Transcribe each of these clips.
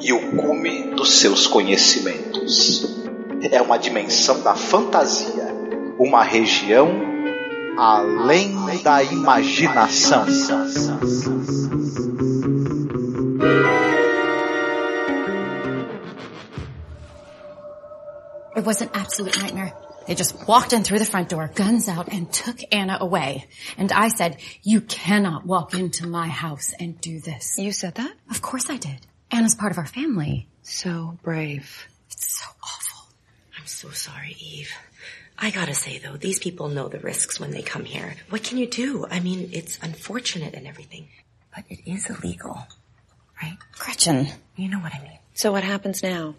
e o cume dos seus conhecimentos. É uma dimensão da fantasia, uma região além da imaginação. It was an absolute nightmare. They just walked in through the front door, guns out, and took Anna away. And I said, you cannot walk into my house and do this. You said that? Of course I did. Anna's part of our family. So brave. It's so awful. I'm so sorry, Eve. I gotta say though, these people know the risks when they come here. What can you do? I mean, it's unfortunate and everything, but it is illegal, right? Gretchen. You know what I mean. So what happens now?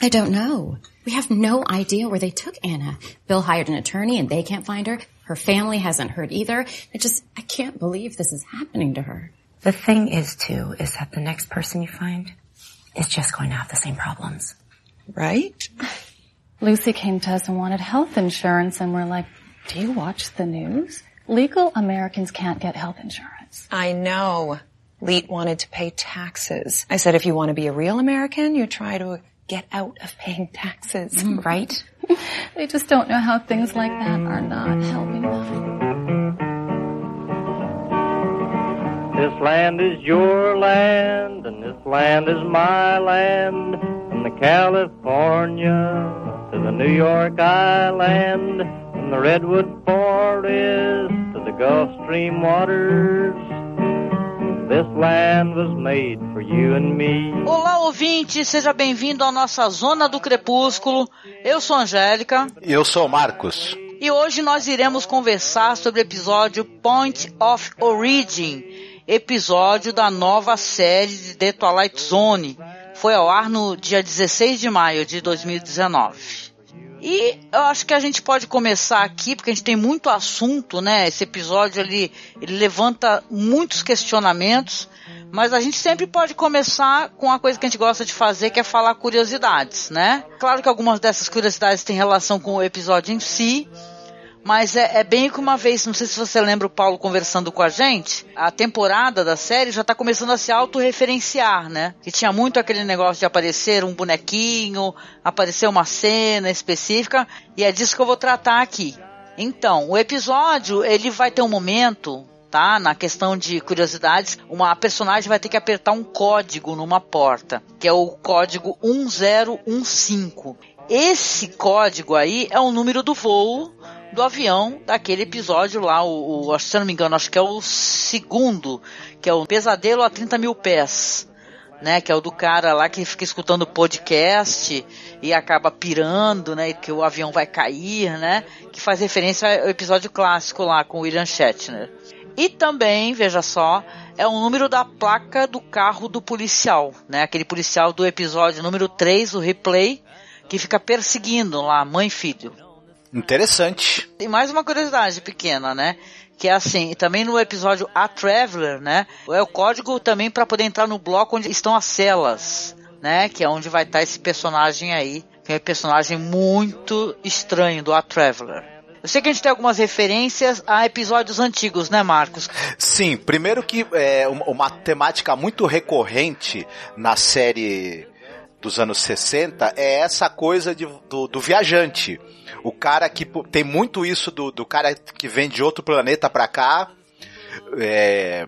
I don't know. We have no idea where they took Anna. Bill hired an attorney and they can't find her. Her family hasn't heard either. I just, I can't believe this is happening to her. The thing is too, is that the next person you find is just going to have the same problems. Right? Lucy came to us and wanted health insurance and we're like, do you watch the news? Legal Americans can't get health insurance. I know. Leet wanted to pay taxes. I said if you want to be a real American, you try to get out of paying taxes, mm, right? They just don't know how things like that are not helping them. This land is your land, and this land is my land. From the California to the New York Island, from the Redwood Forest to the Gulf Stream waters. This land was made for you and me. Olá, ouvinte, seja bem-vindo à nossa Zona do Crepúsculo. Eu sou a Angélica. E eu sou o Marcos. E hoje nós iremos conversar sobre o episódio Point of Origin, episódio da nova série de The Twilight Zone. Foi ao ar no dia 16 de maio de 2019. E eu acho que a gente pode começar aqui, porque a gente tem muito assunto, né? Esse episódio ele, ele levanta muitos questionamentos, mas a gente sempre pode começar com a coisa que a gente gosta de fazer, que é falar curiosidades, né? Claro que algumas dessas curiosidades têm relação com o episódio em si, mas é, é, bem que uma vez, não sei se você lembra o Paulo conversando com a gente, a temporada da série já tá começando a se autorreferenciar, né? Que tinha muito aquele negócio de aparecer um bonequinho, aparecer uma cena específica, e é disso que eu vou tratar aqui. Então, o episódio, ele vai ter um momento, tá? Na questão de curiosidades, uma personagem vai ter que apertar um código numa porta, que é o código 1015. Esse código aí é o número do voo do avião daquele episódio lá, o, o, se eu não me engano, acho que é o segundo, que é o Pesadelo a 30 mil pés, né? Que é o do cara lá que fica escutando podcast e acaba pirando, né? Que o avião vai cair, né? Que faz referência ao episódio clássico lá com William Shatner. E também, veja só, é o número da placa do carro do policial, né? Aquele policial do episódio número 3, o replay, que fica perseguindo lá mãe e filho. Interessante. E mais uma curiosidade pequena, né? Que é assim, também no episódio A Traveler, né? É o código também para poder entrar no bloco onde estão as celas, né? Que é onde vai estar esse personagem aí, que é um personagem muito estranho do A Traveler. Eu sei que a gente tem algumas referências a episódios antigos, né, Marcos? Sim, primeiro que é uma temática muito recorrente na série dos anos 60 é essa coisa de, do, do viajante. O cara que tem muito isso do, do cara que vem de outro planeta pra cá. É,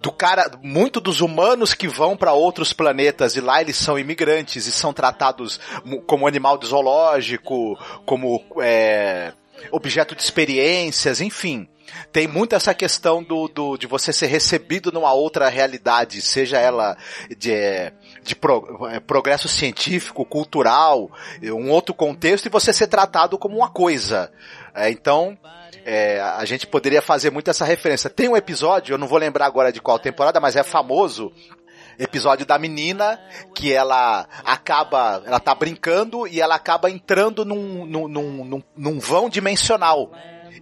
do cara, muito dos humanos que vão para outros planetas e lá eles são imigrantes e são tratados como animal de zoológico, como é, objeto de experiências, enfim. Tem muito essa questão do, do, de você ser recebido numa outra realidade, seja ela de, de pro, progresso científico, cultural, um outro contexto, e você ser tratado como uma coisa. É, então, é, a gente poderia fazer muito essa referência. Tem um episódio, eu não vou lembrar agora de qual temporada, mas é famoso, episódio da menina que ela acaba, ela tá brincando e ela acaba entrando num, num, num, num vão dimensional.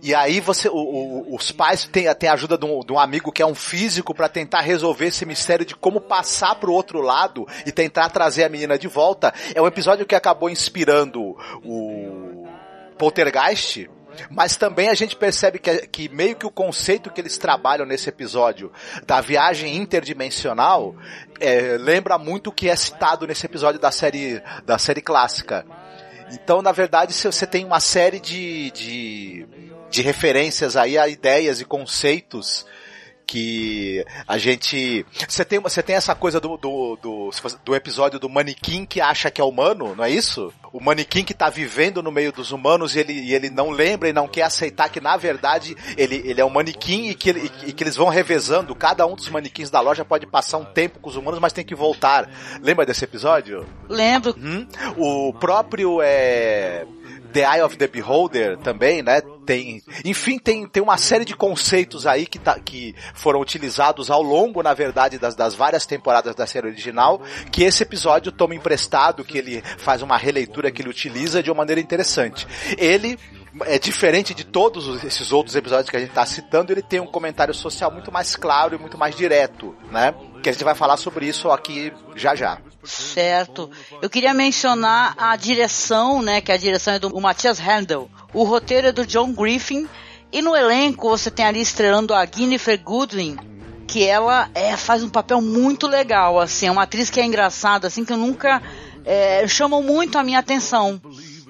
E aí você, o, o, os pais têm, têm a ajuda de um, de um, amigo que é um físico para tentar resolver esse mistério de como passar pro outro lado e tentar trazer a menina de volta. É um episódio que acabou inspirando o Poltergeist, mas também a gente percebe que, que meio que o conceito que eles trabalham nesse episódio da viagem interdimensional é, lembra muito o que é citado nesse episódio da série, da série clássica. Então, na verdade, você tem uma série de, de, de referências aí a ideias e conceitos que a gente. Você tem, você tem essa coisa do, do, do, do, episódio do manequim que acha que é humano, não é isso? O manequim que tá vivendo no meio dos humanos e ele, e ele não lembra e não quer aceitar que na verdade ele, ele é um manequim e que, ele, e que eles vão revezando. Cada um dos manequins da loja pode passar um tempo com os humanos, mas tem que voltar. Lembra desse episódio? Lembro. Hum? O próprio é, The Eye of the Beholder também, né? Tem, enfim, tem, tem uma série de conceitos aí que, tá, que foram utilizados ao longo, na verdade, das, das várias temporadas da série original, que esse episódio toma emprestado, que ele faz uma releitura que ele utiliza de uma maneira interessante. Ele é diferente de todos esses outros episódios que a gente está citando, ele tem um comentário social muito mais claro e muito mais direto, né? Que a gente vai falar sobre isso aqui já já. Certo. Eu queria mencionar a direção, né? Que a direção é do Matthias Handel. O roteiro é do John Griffin. E no elenco você tem ali estrelando a Jennifer Goodwin, que ela é, faz um papel muito legal, assim, é uma atriz que é engraçada, assim, que eu nunca é, chamou muito a minha atenção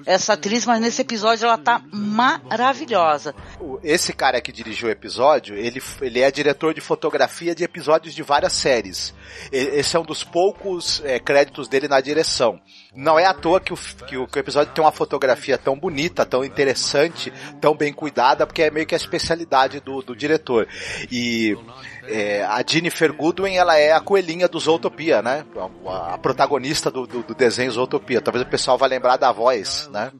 essa atriz, mas nesse episódio ela tá maravilhosa. Esse cara que dirigiu o episódio, ele, ele é diretor de fotografia de episódios de várias séries. Esse é um dos poucos é, créditos dele na direção. Não é à toa que o, que, o, que o episódio tem uma fotografia tão bonita, tão interessante, tão bem cuidada, porque é meio que a especialidade do, do diretor. E é, a Jennifer Goodwin, ela é a coelhinha do Zootopia, né? A, a protagonista do, do, do, desenho Zootopia. Talvez o pessoal vá lembrar da voz, né?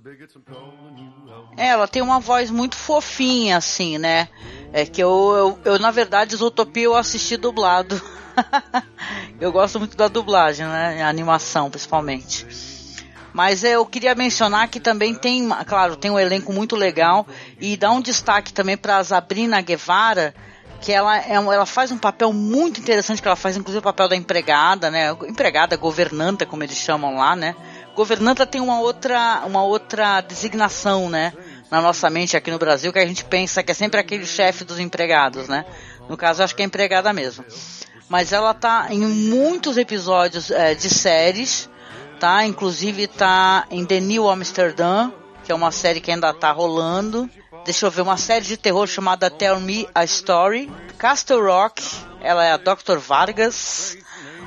Ela tem uma voz muito fofinha, assim, né? É que eu, eu, eu na verdade, Zootopia eu assisti dublado. eu gosto muito da dublagem, né? A animação, principalmente. Mas eu queria mencionar que também tem, claro, tem um elenco muito legal e dá um destaque também para a Sabrina Guevara, que ela, é, ela faz um papel muito interessante, que ela faz inclusive o papel da empregada, né? Empregada, governanta, como eles chamam lá, né? Governanta tem uma outra, uma outra designação, né? Na nossa mente aqui no Brasil, que a gente pensa que é sempre aquele chefe dos empregados, né? No caso, acho que é empregada mesmo. Mas ela tá em muitos episódios é, de séries, tá? Inclusive tá em The New Amsterdam, que é uma série que ainda tá rolando. Deixa eu ver, uma série de terror chamada Tell Me a Story. Castle Rock, ela é a Dr. Vargas.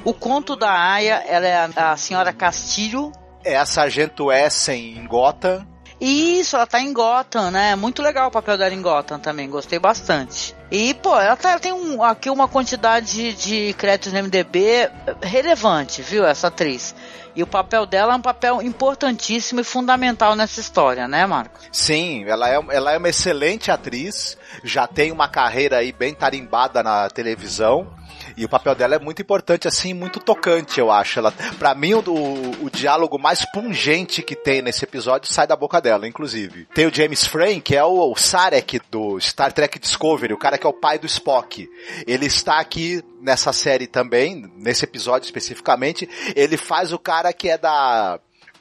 O Conto da Aya, ela é a, a Senhora Castilho. É a Sargento Essen em Gotham. Isso, ela tá em Gotham, né? Muito legal o papel dela em Gotham também, gostei bastante. E, pô, ela, tá, ela tem um, aqui uma quantidade de créditos no MDB relevante, viu, essa atriz. E o papel dela é um papel importantíssimo e fundamental nessa história, né, Marcos? Sim, ela é, ela é uma excelente atriz, já tem uma carreira aí bem tarimbada na televisão. E o papel dela é muito importante, assim, muito tocante, eu acho. Ela, pra mim, o, o, diálogo mais pungente que tem nesse episódio sai da boca dela, inclusive. Tem o James Frame, que é o, o Sarek do Star Trek Discovery, o cara que é o pai do Spock. Ele está aqui nessa série também, nesse episódio especificamente. Ele faz o cara que é da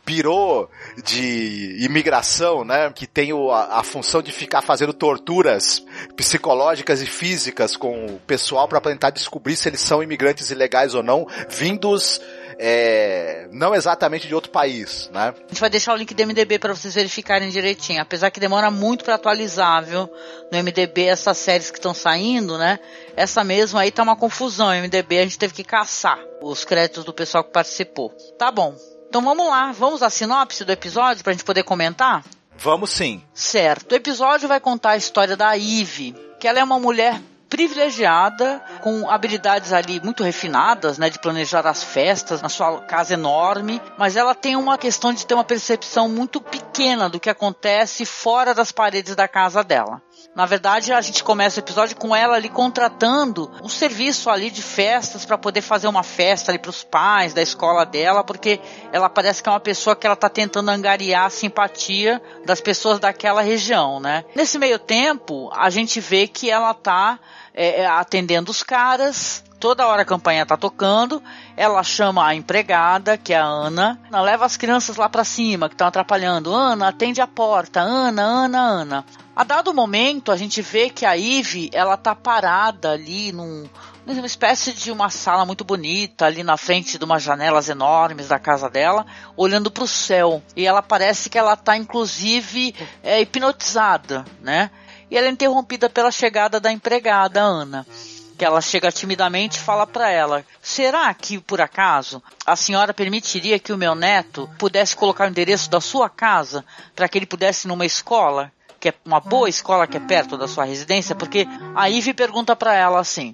birô de imigração, né, que tem o, a, a, função de ficar fazendo torturas psicológicas e físicas com o pessoal para tentar descobrir se eles são imigrantes ilegais ou não, vindos é, não exatamente de outro país, né? A gente vai deixar o link do MDB para vocês verificarem direitinho, apesar que demora muito para atualizar, viu? No MDB essas séries que estão saindo, né? Essa mesmo aí tá uma confusão. O MDB a gente teve que caçar os créditos do pessoal que participou. Tá bom. Então vamos lá, vamos à sinopse do episódio para a gente poder comentar? Vamos sim. Certo. O episódio vai contar a história da Eve, que ela é uma mulher privilegiada, com habilidades ali muito refinadas, né, de planejar as festas na sua casa enorme, mas ela tem uma questão de ter uma percepção muito pequena do que acontece fora das paredes da casa dela. Na verdade, a gente começa o episódio com ela ali contratando um serviço ali de festas para poder fazer uma festa ali para os pais da escola dela, porque ela parece que é uma pessoa que ela tá tentando angariar a simpatia das pessoas daquela região, né? Nesse meio tempo, a gente vê que ela tá é, atendendo os caras, toda hora a campanha tá tocando, ela chama a empregada, que é a Ana, Ana leva as crianças lá para cima, que estão atrapalhando. Ana, atende a porta. Ana, Ana, Ana. A dado momento, a gente vê que a Ive, ela tá parada ali num, numa espécie de uma sala muito bonita, ali na frente de umas janelas enormes da casa dela, olhando para o céu. E ela parece que ela tá, inclusive, é, hipnotizada, né? E ela é interrompida pela chegada da empregada, Ana que ela chega timidamente e fala para ela: Será que, por acaso, a senhora permitiria que o meu neto pudesse colocar o endereço da sua casa para que ele pudesse ir numa escola? Que é uma boa escola que é perto da sua residência? Porque a Ivy pergunta para ela assim: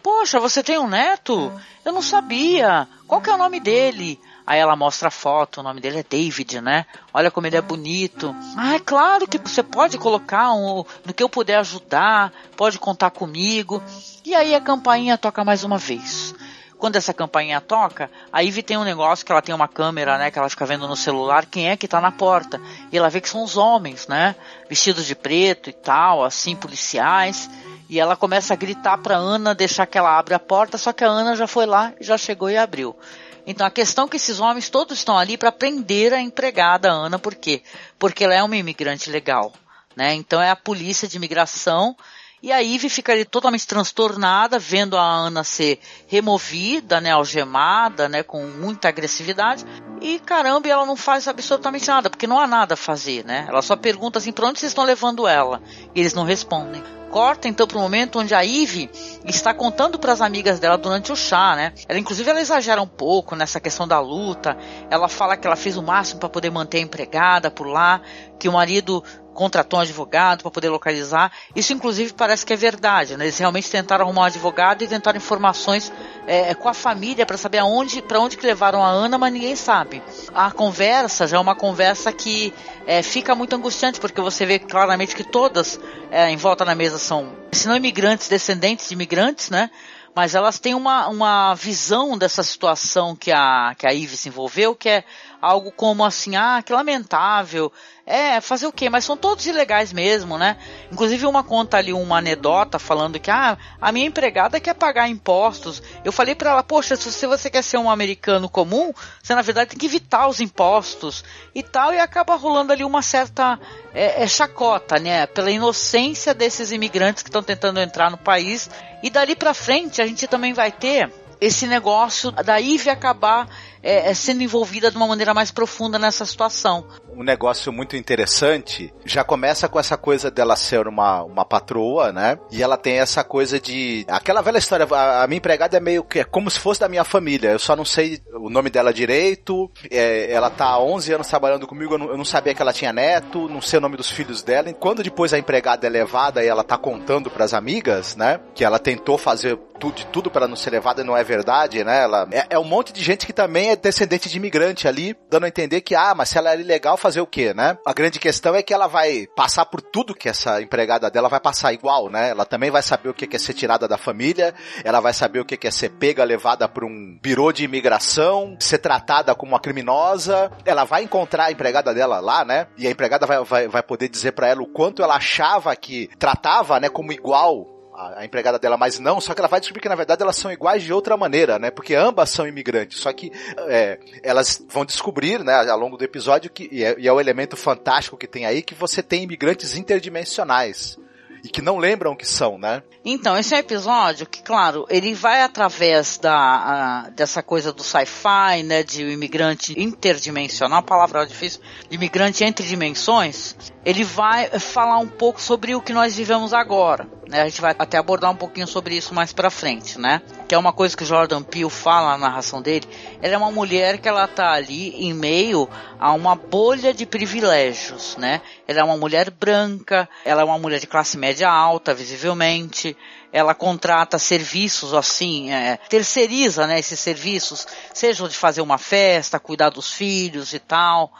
Poxa, você tem um neto? Eu não sabia. Qual que é o nome dele? Aí ela mostra a foto, o nome dele é David, né? Olha como ele é bonito. Ah, é claro que você pode colocar um, no que eu puder ajudar, pode contar comigo. E aí a campainha toca mais uma vez. Quando essa campainha toca, a Ivy tem um negócio que ela tem uma câmera, né? Que ela fica vendo no celular quem é que tá na porta. E ela vê que são os homens, né? Vestidos de preto e tal, assim, policiais. E ela começa a gritar pra Ana deixar que ela abra a porta, só que a Ana já foi lá, já chegou e abriu. Então a questão é que esses homens todos estão ali para prender a empregada Ana, por quê? Porque ela é uma imigrante legal, né? Então é a polícia de imigração e a Ivy fica ali totalmente transtornada, vendo a Ana ser removida, né, algemada, né, com muita agressividade. E caramba, ela não faz absolutamente nada, porque não há nada a fazer, né? Ela só pergunta assim, para onde vocês estão levando ela? E eles não respondem corta então para o momento onde a Ivy está contando para as amigas dela durante o chá, né? Ela inclusive ela exagera um pouco nessa questão da luta. Ela fala que ela fez o máximo para poder manter a empregada por lá, que o marido contratou um advogado para poder localizar. Isso, inclusive, parece que é verdade. Né? Eles realmente tentaram arrumar um advogado e tentaram informações é, com a família para saber aonde, para onde que levaram a Ana, mas ninguém sabe. A conversa já é uma conversa que é, fica muito angustiante, porque você vê claramente que todas é, em volta na mesa são, se não imigrantes, descendentes de imigrantes, né? Mas elas têm uma, uma visão dessa situação que a, que a Ive se envolveu, que é algo como assim, ah, que lamentável, é, fazer o quê? Mas são todos ilegais mesmo, né? Inclusive uma conta ali uma anedota falando que ah, a minha empregada quer pagar impostos. Eu falei para ela, poxa, se você quer ser um americano comum, você na verdade tem que evitar os impostos e tal, e acaba rolando ali uma certa é, é chacota, né? Pela inocência desses imigrantes que estão tentando entrar no país. E dali para frente a gente também vai ter esse negócio da IVE acabar é, é, sendo envolvida de uma maneira mais profunda nessa situação. Um negócio muito interessante já começa com essa coisa dela ser uma, uma patroa, né? E ela tem essa coisa de. Aquela velha história, a, a minha empregada é meio que é como se fosse da minha família. Eu só não sei o nome dela direito. É, ela tá há 11 anos trabalhando comigo, eu não, eu não, sabia que ela tinha neto, não sei o nome dos filhos dela. E quando depois a empregada é levada e ela tá contando para as amigas, né? Que ela tentou fazer tudo, de tudo para não ser levada e não é verdade, né? Ela, é, é um monte de gente que também é descendente de imigrante ali, dando a entender que, ah, mas se ela é ilegal, fazer o quê, né? A grande questão é que ela vai passar por tudo que essa empregada dela vai passar igual, né? Ela também vai saber o que é ser tirada da família, ela vai saber o que é ser pega, levada por um birô de imigração, ser tratada como uma criminosa. Ela vai encontrar a empregada dela lá, né? E a empregada vai, vai, vai poder dizer para ela o quanto ela achava que tratava, né, como igual a, empregada dela, mas não, só que ela vai descobrir que na verdade elas são iguais de outra maneira, né? Porque ambas são imigrantes, só que é, elas vão descobrir, né, ao longo do episódio, que, e é, e é o elemento fantástico que tem aí, que você tem imigrantes interdimensionais e que não lembram que são, né? Então, esse é um episódio que, claro, ele vai através da, a, dessa coisa do sci-fi, né, de imigrante interdimensional, palavra difícil, imigrante entre dimensões, ele vai falar um pouco sobre o que nós vivemos agora. Né? A gente vai até abordar um pouquinho sobre isso mais para frente, né? Que é uma coisa que o Jordan Peele fala na narração dele. Ela é uma mulher que ela tá ali em meio a uma bolha de privilégios, né? Ela é uma mulher branca, ela é uma mulher de classe média alta, visivelmente. Ela contrata serviços assim, é, terceiriza, né, esses serviços, seja de fazer uma festa, cuidar dos filhos e tal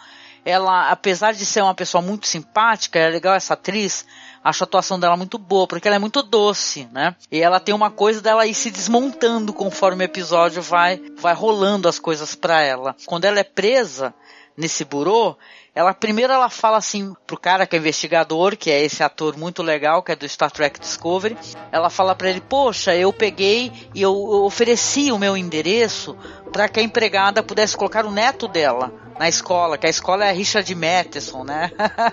ela, apesar de ser uma pessoa muito simpática, é legal essa atriz, acho a atuação dela muito boa, porque ela é muito doce, né? E ela tem uma coisa dela ir se desmontando conforme o episódio vai, vai rolando as coisas para ela. Quando ela é presa nesse burô, ela primeiro ela fala assim pro cara que é investigador, que é esse ator muito legal, que é do Star Trek Discovery. Ela fala para ele: "Poxa, eu peguei e eu, eu ofereci o meu endereço para que a empregada pudesse colocar o neto dela na escola, que a escola é Richard Matheson, né?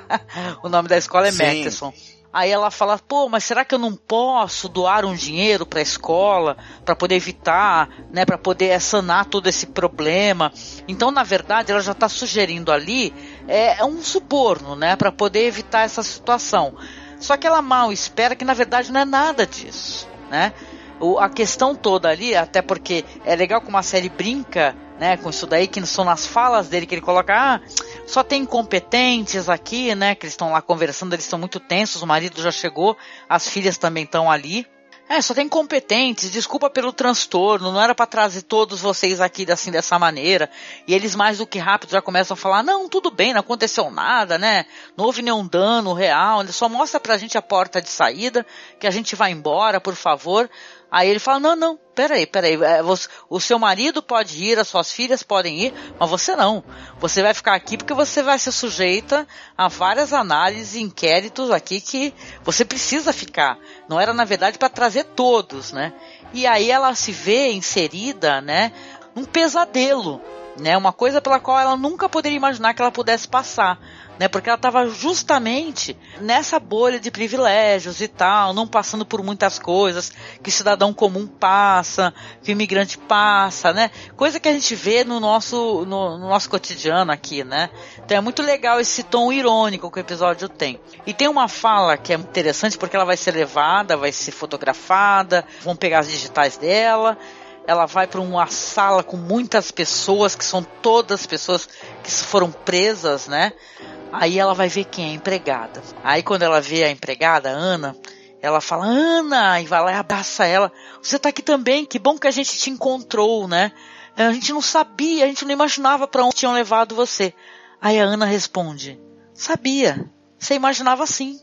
o nome da escola é Sim. Matheson. Aí ela fala: "Pô, mas será que eu não posso doar um dinheiro para a escola para poder evitar, né, para poder sanar todo esse problema?" Então, na verdade, ela já está sugerindo ali é, é um suborno, né, para poder evitar essa situação. Só que ela mal espera que na verdade não é nada disso, né? O, a questão toda ali, até porque é legal como a série brinca, né, com isso daí, que são nas falas dele que ele coloca, ah, só tem incompetentes aqui, né, que eles estão lá conversando, eles estão muito tensos, o marido já chegou, as filhas também estão ali, é, só tem competentes, desculpa pelo transtorno, não era para trazer todos vocês aqui assim dessa maneira. E eles mais do que rápido já começam a falar: "Não, tudo bem, não aconteceu nada, né? Não houve nenhum dano real, ele só mostra pra gente a porta de saída, que a gente vai embora, por favor". Aí ele fala: Não, não, peraí, peraí. É, o seu marido pode ir, as suas filhas podem ir, mas você não. Você vai ficar aqui porque você vai ser sujeita a várias análises e inquéritos aqui que você precisa ficar. Não era, na verdade, para trazer todos, né? E aí ela se vê inserida, né? Num pesadelo, né? Uma coisa pela qual ela nunca poderia imaginar que ela pudesse passar né? Porque ela estava justamente nessa bolha de privilégios e tal, não passando por muitas coisas que cidadão comum passa, que imigrante passa, né? Coisa que a gente vê no nosso, no, no nosso cotidiano aqui, né? Então é muito legal esse tom irônico que o episódio tem. E tem uma fala que é interessante porque ela vai ser levada, vai ser fotografada, vão pegar as digitais dela ela vai para uma sala com muitas pessoas, que são todas pessoas que foram presas, né? Aí ela vai ver quem é a empregada. Aí quando ela vê a empregada, Ana, ela fala, Ana, e vai lá e abraça ela. Você tá aqui também, que bom que a gente te encontrou, né? A gente não sabia, a gente não imaginava para onde tinham levado você. Aí a Ana responde, sabia, você imaginava sim.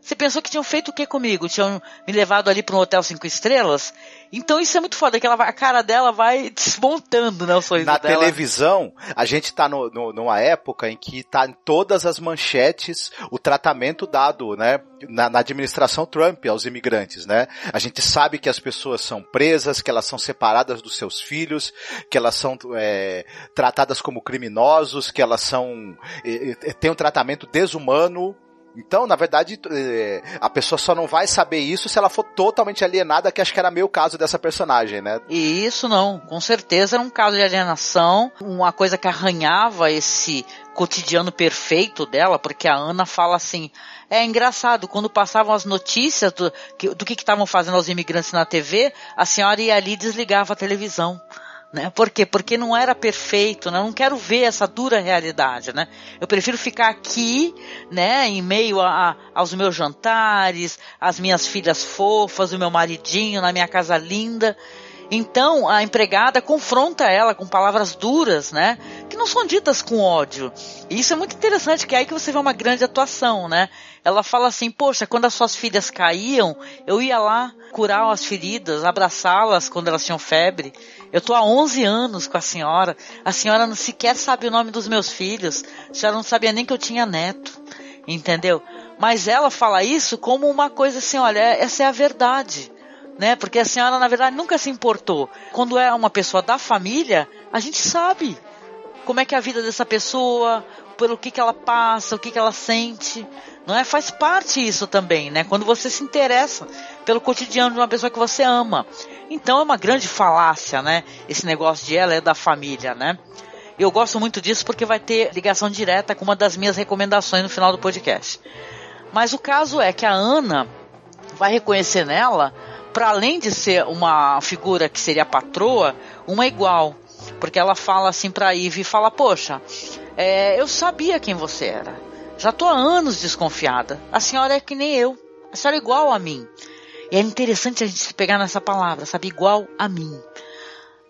Você pensou que tinham feito o que comigo? Tinham me levado ali para um hotel cinco estrelas? Então isso é muito foda, que ela a cara dela vai desmontando, né, o sorriso Na dela. televisão, a gente tá no, no, numa época em que tá em todas as manchetes o tratamento dado, né, na, na, administração Trump aos imigrantes, né? A gente sabe que as pessoas são presas, que elas são separadas dos seus filhos, que elas são é, tratadas como criminosos, que elas são é, é, têm um tratamento desumano, então, na verdade, é, a pessoa só não vai saber isso se ela for totalmente alienada, que acho que era meio caso dessa personagem, né? E isso não, com certeza era um caso de alienação, uma coisa que arranhava esse cotidiano perfeito dela, porque a Ana fala assim, é engraçado, quando passavam as notícias do, do que estavam fazendo os imigrantes na TV, a senhora ia ali e desligava a televisão. Né? Por quê? Porque não era perfeito, né? Eu não quero ver essa dura realidade, né? Eu prefiro ficar aqui, né, em meio a, a, aos meus jantares, as minhas filhas fofas, o meu maridinho na minha casa linda. Então a empregada confronta ela com palavras duras, né? Que não são ditas com ódio. E isso é muito interessante, que é aí que você vê uma grande atuação, né? Ela fala assim, poxa, quando as suas filhas caíam, eu ia lá curar as feridas, abraçá-las quando elas tinham febre. Eu tô há 11 anos com a senhora. A senhora não sequer sabe o nome dos meus filhos. A senhora não sabia nem que eu tinha neto. Entendeu? Mas ela fala isso como uma coisa assim, olha, essa é a verdade né? Porque a senhora, na verdade, nunca se importou. Quando é uma pessoa da família, a gente sabe como é que é a vida dessa pessoa, pelo que, que ela passa, o que, que ela sente. Não é? Faz parte isso também, né? Quando você se interessa pelo cotidiano de uma pessoa que você ama. Então é uma grande falácia, né? Esse negócio de ela é da família, né? Eu gosto muito disso porque vai ter ligação direta com uma das minhas recomendações no final do podcast. Mas o caso é que a Ana vai reconhecer nela para além de ser uma figura que seria a patroa, uma igual. Porque ela fala assim pra Ivy, fala, poxa, é, eu sabia quem você era. Já tô há anos desconfiada. A senhora é que nem eu. A senhora é igual a mim. E é interessante a gente se pegar nessa palavra, sabe? Igual a mim.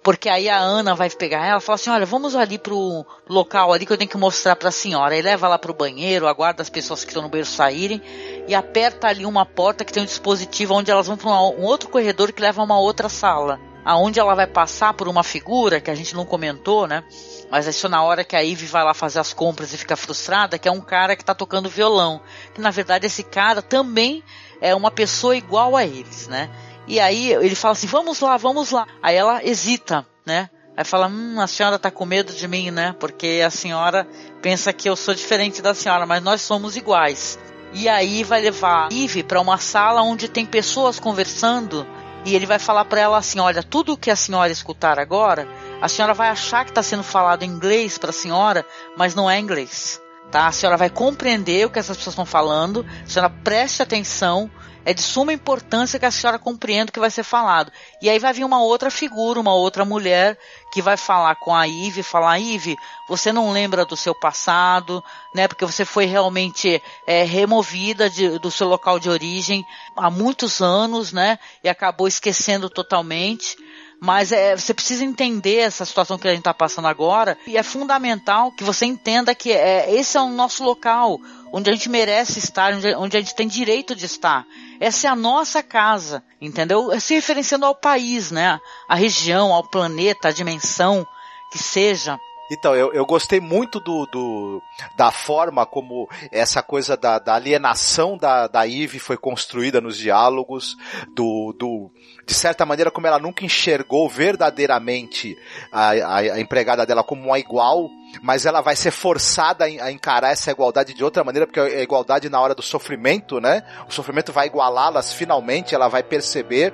porque aí a Ana vai pegar ela e fala assim: olha, vamos ali pro local ali que eu tenho que mostrar pra senhora. Aí leva lá pro banheiro, aguarda as pessoas que estão no banheiro saírem e aperta ali uma porta que tem um dispositivo onde elas vão para um outro corredor que leva a uma outra sala. Aonde ela vai passar por uma figura que a gente não comentou, né? Mas é só na hora que a Ivy vai lá fazer as compras e fica frustrada, que é um cara que tá tocando violão. Que na verdade esse cara também é uma pessoa igual a eles, né? E aí ele fala assim: vamos lá, vamos lá. Aí ela hesita, né? Aí fala: hum, a senhora tá com medo de mim, né? Porque a senhora pensa que eu sou diferente da senhora, mas nós somos iguais. E aí vai levar Eve para uma sala onde tem pessoas conversando e ele vai falar para ela assim: olha, tudo que a senhora escutar agora, a senhora vai achar que está sendo falado em inglês para a senhora, mas não é inglês. Tá? A senhora vai compreender o que essas pessoas estão falando, a senhora preste atenção é de suma importância que a senhora compreenda o que vai ser falado. E aí vai vir uma outra figura, uma outra mulher, que vai falar com a Ive, falar, Ive, você não lembra do seu passado, né? Porque você foi realmente é, removida de, do seu local de origem há muitos anos, né? E acabou esquecendo totalmente. Mas é, você precisa entender essa situação que a gente está passando agora e é fundamental que você entenda que é, esse é o nosso local, onde a gente merece estar, onde, onde a gente tem direito de estar. Essa é a nossa casa, entendeu? É se referenciando ao país, né? A região, ao planeta, a dimensão que seja. Então, eu, eu gostei muito do, do, da forma como essa coisa da, da alienação da, da Eve foi construída nos diálogos, do, do, de certa maneira como ela nunca enxergou verdadeiramente a, a, a empregada dela como uma igual, mas ela vai ser forçada a encarar essa igualdade de outra maneira, porque a igualdade na hora do sofrimento, né? O sofrimento vai igualá-las finalmente, ela vai perceber.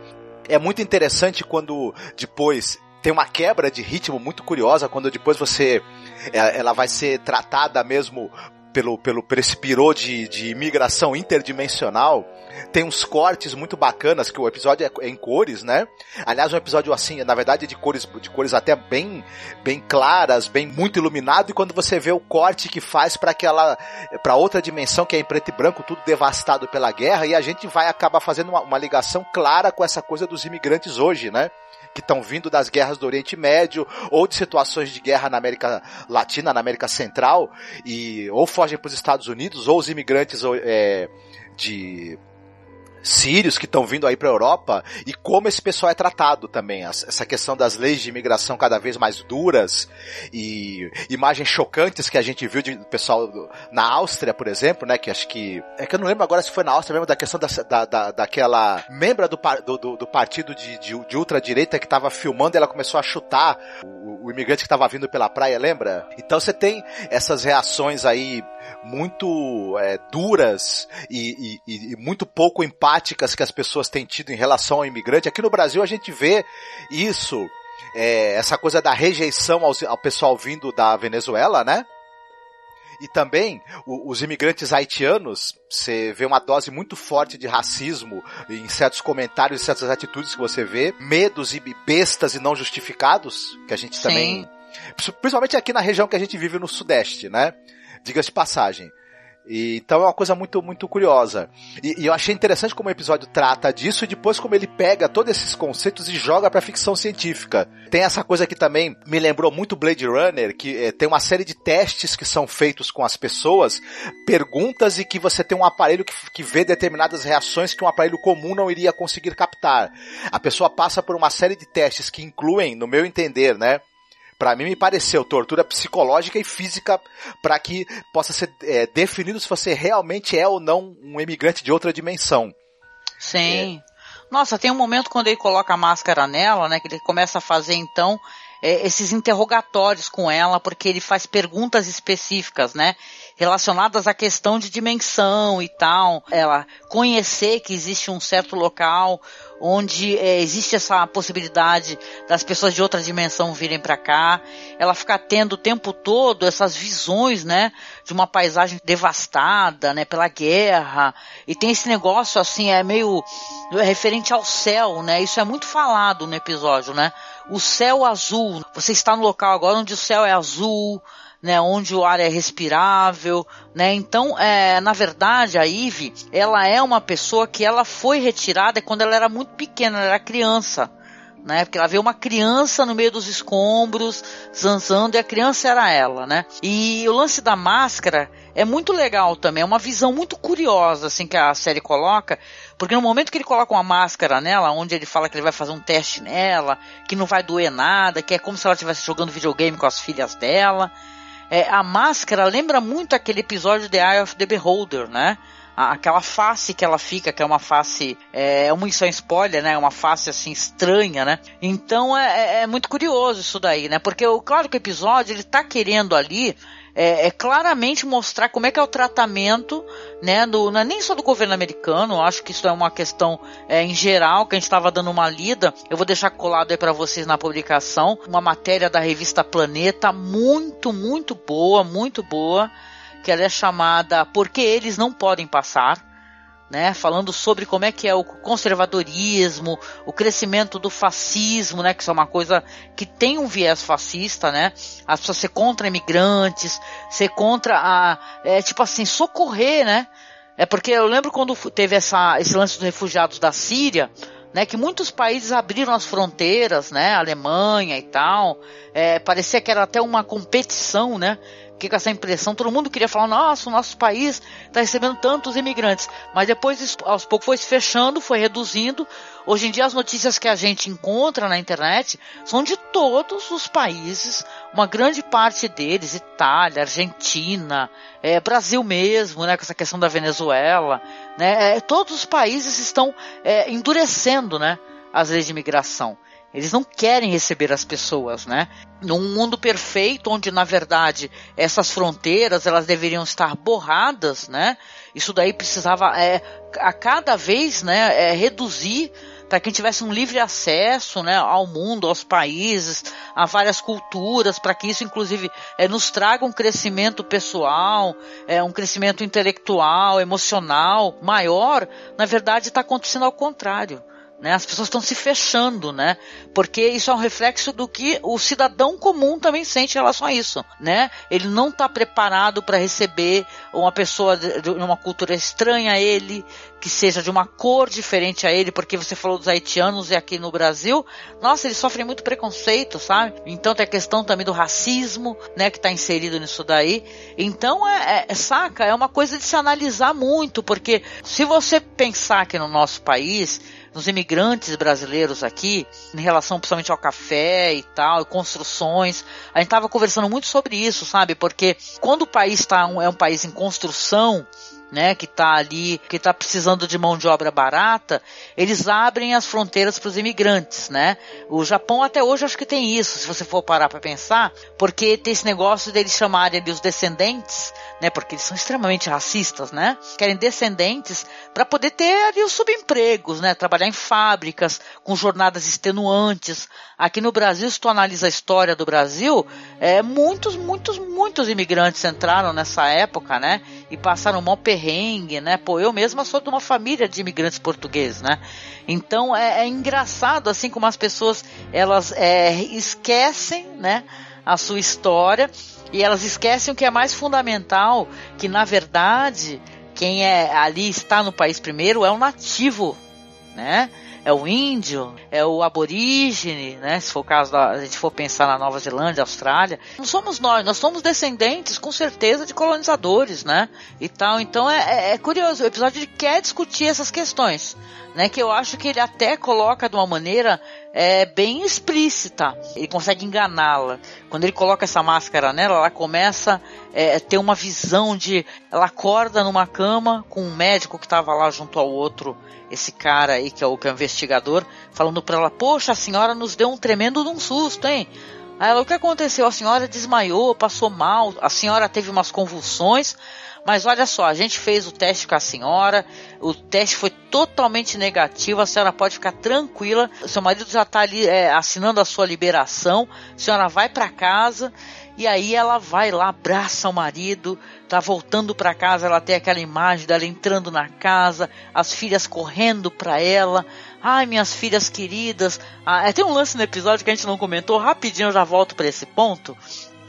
É muito interessante quando depois tem uma quebra de ritmo muito curiosa quando depois você é, ela vai ser tratada mesmo pelo, pelo, por esse pirô de, de imigração interdimensional. Tem uns cortes muito bacanas, que o episódio é, é, em cores, né? Aliás, um episódio assim, na verdade, de cores, de cores até bem, bem claras, bem muito iluminado, e quando você vê o corte que faz para aquela, para outra dimensão que é em preto e branco, tudo devastado pela guerra, e a gente vai acabar fazendo uma, uma ligação clara com essa coisa dos imigrantes hoje, né? Que estão vindo das guerras do Oriente Médio ou de situações de guerra na América Latina, na América Central, e ou fogem para os Estados Unidos, ou os imigrantes é, de sírios que estão vindo aí para a Europa e como esse pessoal é tratado também. Essa questão das leis de imigração cada vez mais duras e imagens chocantes que a gente viu de pessoal na Áustria, por exemplo, né? Que acho que. É que eu não lembro agora se foi na Áustria mesmo da questão da, da, da daquela membra do, do, do partido de, de, de ultradireita que estava filmando e ela começou a chutar o, o imigrante que estava vindo pela praia, lembra? Então você tem essas reações aí muito é, duras e, e, e, muito pouco empáticas que as pessoas têm tido em relação ao imigrante. Aqui no Brasil a gente vê isso, é, essa coisa da rejeição ao, ao pessoal vindo da Venezuela, né? E também o, os imigrantes haitianos, você vê uma dose muito forte de racismo em certos comentários e certas atitudes que você vê, medos e bestas e não justificados, que a gente Sim. também. Principalmente aqui na região que a gente vive no Sudeste, né? Diga-se de passagem. E, então é uma coisa muito, muito curiosa. E, e, eu achei interessante como o episódio trata disso e depois como ele pega todos esses conceitos e joga pra ficção científica. Tem essa coisa que também me lembrou muito Blade Runner, que é, tem uma série de testes que são feitos com as pessoas, perguntas e que você tem um aparelho que, que vê determinadas reações que um aparelho comum não iria conseguir captar. A pessoa passa por uma série de testes que incluem, no meu entender, né? Para mim me pareceu tortura psicológica e física para que possa ser é, definido se você realmente é ou não um imigrante de outra dimensão. Sim. É. Nossa, tem um momento quando ele coloca a máscara nela, né, que ele começa a fazer então é, esses interrogatórios com ela, porque ele faz perguntas específicas, né, relacionadas à questão de dimensão e tal. Ela conhecer que existe um certo local onde é, existe essa possibilidade das pessoas de outra dimensão virem para cá. Ela fica tendo o tempo todo essas visões, né, de uma paisagem devastada, né, pela guerra. E tem esse negócio assim, é meio referente ao céu, né? Isso é muito falado no episódio, né? O céu azul. Você está no local agora onde o céu é azul, né, onde o ar é respirável, né? Então, é, na verdade, a Eve, ela é uma pessoa que ela foi retirada quando ela era muito pequena, ela era criança, né? Porque ela vê uma criança no meio dos escombros, zanzando, e a criança era ela, né? E o lance da máscara é muito legal também, é uma visão muito curiosa, assim, que a série coloca, porque no momento que ele coloca uma máscara nela, onde ele fala que ele vai fazer um teste nela, que não vai doer nada, que é como se ela estivesse jogando videogame com as filhas dela, é, a máscara lembra muito aquele episódio de Eye of the Beholder, né? aquela face que ela fica, que é uma face, é uma isso é spoiler, né? Uma face assim estranha, né? Então é, é, é muito curioso isso daí, né? Porque claro que o episódio ele tá querendo ali é, é, claramente mostrar como é que é o tratamento, né, do, não é nem só do governo americano, acho que isso é uma questão é, em geral, que a gente estava dando uma lida, eu vou deixar colado aí para vocês na publicação, uma matéria da revista Planeta, muito, muito boa, muito boa, que ela é chamada Porque Eles Não Podem Passar, né, falando sobre como é que é o conservadorismo, o crescimento do fascismo, né, que isso é uma coisa que tem um viés fascista, né, as pessoas ser contra imigrantes, ser contra a, é, tipo assim, socorrer, né, é porque eu lembro quando teve essa, esse lance dos refugiados da Síria, né, que muitos países abriram as fronteiras, né, Alemanha e tal, é, parecia que era até uma competição, né, fiquei com essa impressão, todo mundo queria falar, nossa, o nosso país está recebendo tantos imigrantes. Mas depois, aos poucos, foi se fechando, foi reduzindo. Hoje em dia, as notícias que a gente encontra na internet são de todos os países, uma grande parte deles, Itália, Argentina, é, Brasil mesmo, né, com essa questão da Venezuela, né, é, todos os países estão é, endurecendo, né, as leis de imigração. Eles não querem receber as pessoas, né? Num mundo perfeito, onde na verdade essas fronteiras elas deveriam estar borradas, né? Isso daí precisava é, a cada vez, né, é, reduzir para que tivesse um livre acesso né, ao mundo, aos países, a várias culturas, para que isso, inclusive, é, nos traga um crescimento pessoal, é, um crescimento intelectual, emocional maior. Na verdade, está acontecendo ao contrário. Né? As pessoas estão se fechando, né? Porque isso é um reflexo do que o cidadão comum também sente em relação a isso, né? Ele não está preparado para receber uma pessoa de uma cultura estranha a ele, que seja de uma cor diferente a ele, porque você falou dos haitianos e aqui no Brasil, nossa, eles sofrem muito preconceito, sabe? Então tem a questão também do racismo, né, que está inserido nisso daí. Então é, é, saca, é uma coisa de se analisar muito, porque se você pensar que no nosso país nos imigrantes brasileiros aqui, em relação principalmente ao café e tal, e construções. A gente estava conversando muito sobre isso, sabe? Porque quando o país tá, é um país em construção, né, que está ali, que está precisando de mão de obra barata, eles abrem as fronteiras para os imigrantes, né? O Japão até hoje acho que tem isso, se você for parar para pensar, porque tem esse negócio deles chamarem ali os descendentes né? Porque eles são extremamente racistas, né? Querem descendentes para poder ter ali os subempregos, né? Trabalhar em fábricas com jornadas extenuantes. Aqui no Brasil, se tu analisa a história do Brasil, é, muitos, muitos, muitos imigrantes entraram nessa época, né? E passaram um perrengue, né? Pô, eu mesma sou de uma família de imigrantes portugueses, né? Então é, é engraçado assim como as pessoas elas é, esquecem, né? A sua história e elas esquecem o que é mais fundamental, que na verdade quem é ali está no país primeiro é o nativo, né? É o índio, é o aborígene, né? Se for o caso da a gente for pensar na Nova Zelândia, Austrália, não somos nós, nós somos descendentes com certeza de colonizadores, né? E tal. Então é, é, é curioso, o episódio quer discutir essas questões, né? Que eu acho que ele até coloca de uma maneira é bem explícita. Ele consegue enganá-la. Quando ele coloca essa máscara nela, ela começa é, a ter uma visão de. Ela acorda numa cama com um médico que estava lá junto ao outro, esse cara aí que é o, que é o investigador, falando para ela: Poxa, a senhora nos deu um tremendo de um susto, hein? Aí ela, o que aconteceu? A senhora desmaiou, passou mal, a senhora teve umas convulsões. Mas olha só, a gente fez o teste com a senhora, o teste foi totalmente negativo, a senhora pode ficar tranquila, seu marido já está ali é, assinando a sua liberação, a senhora vai para casa e aí ela vai lá, abraça o marido, tá voltando para casa, ela tem aquela imagem dela entrando na casa, as filhas correndo para ela. Ai, minhas filhas queridas. Ah, é, tem um lance no episódio que a gente não comentou, rapidinho eu já volto para esse ponto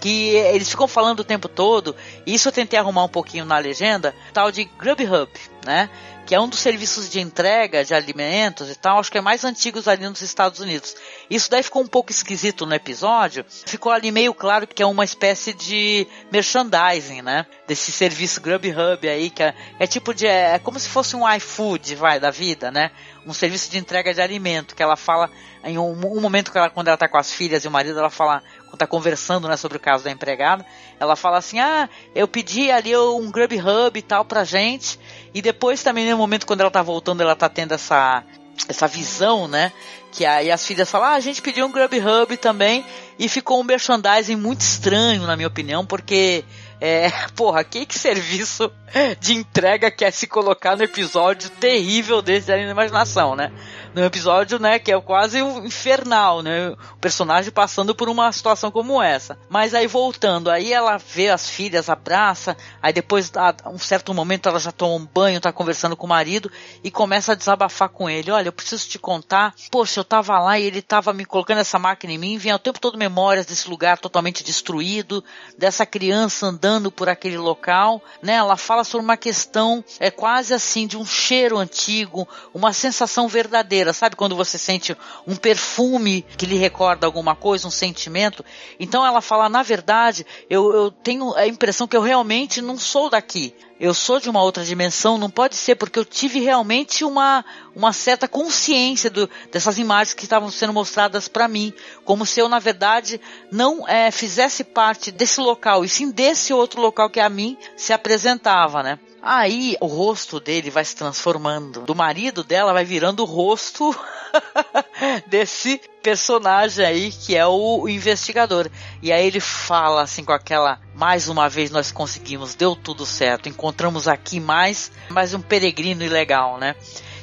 que eles ficam falando o tempo todo, e isso eu tentei arrumar um pouquinho na legenda, tal de Grubhub, né? que é um dos serviços de entrega de alimentos e tal, acho que é mais antigos ali nos Estados Unidos. Isso daí ficou um pouco esquisito no episódio, ficou ali meio claro que é uma espécie de merchandising, né? Desse serviço Grubhub aí, que é, é tipo de. É, é como se fosse um iFood, vai, da vida, né? Um serviço de entrega de alimento, que ela fala em um, um momento que ela, quando ela tá com as filhas e o marido, ela fala, tá conversando, né, sobre o caso da empregada, ela fala assim, ah, eu pedi ali um Grubhub e tal pra gente, e depois também no momento quando ela tá voltando, ela tá tendo essa essa visão, né? Que aí as filhas falam, ah, a gente pediu um Grubhub também e ficou um merchandising muito estranho, na minha opinião, porque é, porra, que, que serviço de entrega quer se colocar no episódio terrível desse da imaginação, né? No episódio, né, que é quase infernal, né? O personagem passando por uma situação como essa. Mas aí voltando, aí ela vê as filhas, abraça, aí depois, a um certo momento, ela já toma um banho, tá conversando com o marido e começa a desabafar com ele. Olha, eu preciso te contar, poxa, eu tava lá e ele tava me colocando essa máquina em mim, vinha o tempo todo memórias desse lugar totalmente destruído, dessa criança andando por aquele local, né? Ela fala sobre uma questão, é quase assim, de um cheiro antigo, uma sensação verdadeira, sabe? Quando você sente um perfume que lhe recorda alguma coisa, um sentimento. Então ela fala, na verdade, eu, eu tenho a impressão que eu realmente não sou daqui eu sou de uma outra dimensão, não pode ser, porque eu tive realmente uma, uma certa consciência do, dessas imagens que estavam sendo mostradas para mim, como se eu, na verdade, não é, fizesse parte desse local, e sim desse outro local que a mim se apresentava, né? Aí o rosto dele vai se transformando. Do marido dela vai virando o rosto desse personagem aí que é o, investigador. E aí ele fala assim com aquela, mais uma vez nós conseguimos, deu tudo certo, encontramos aqui mais, mais um peregrino ilegal, né?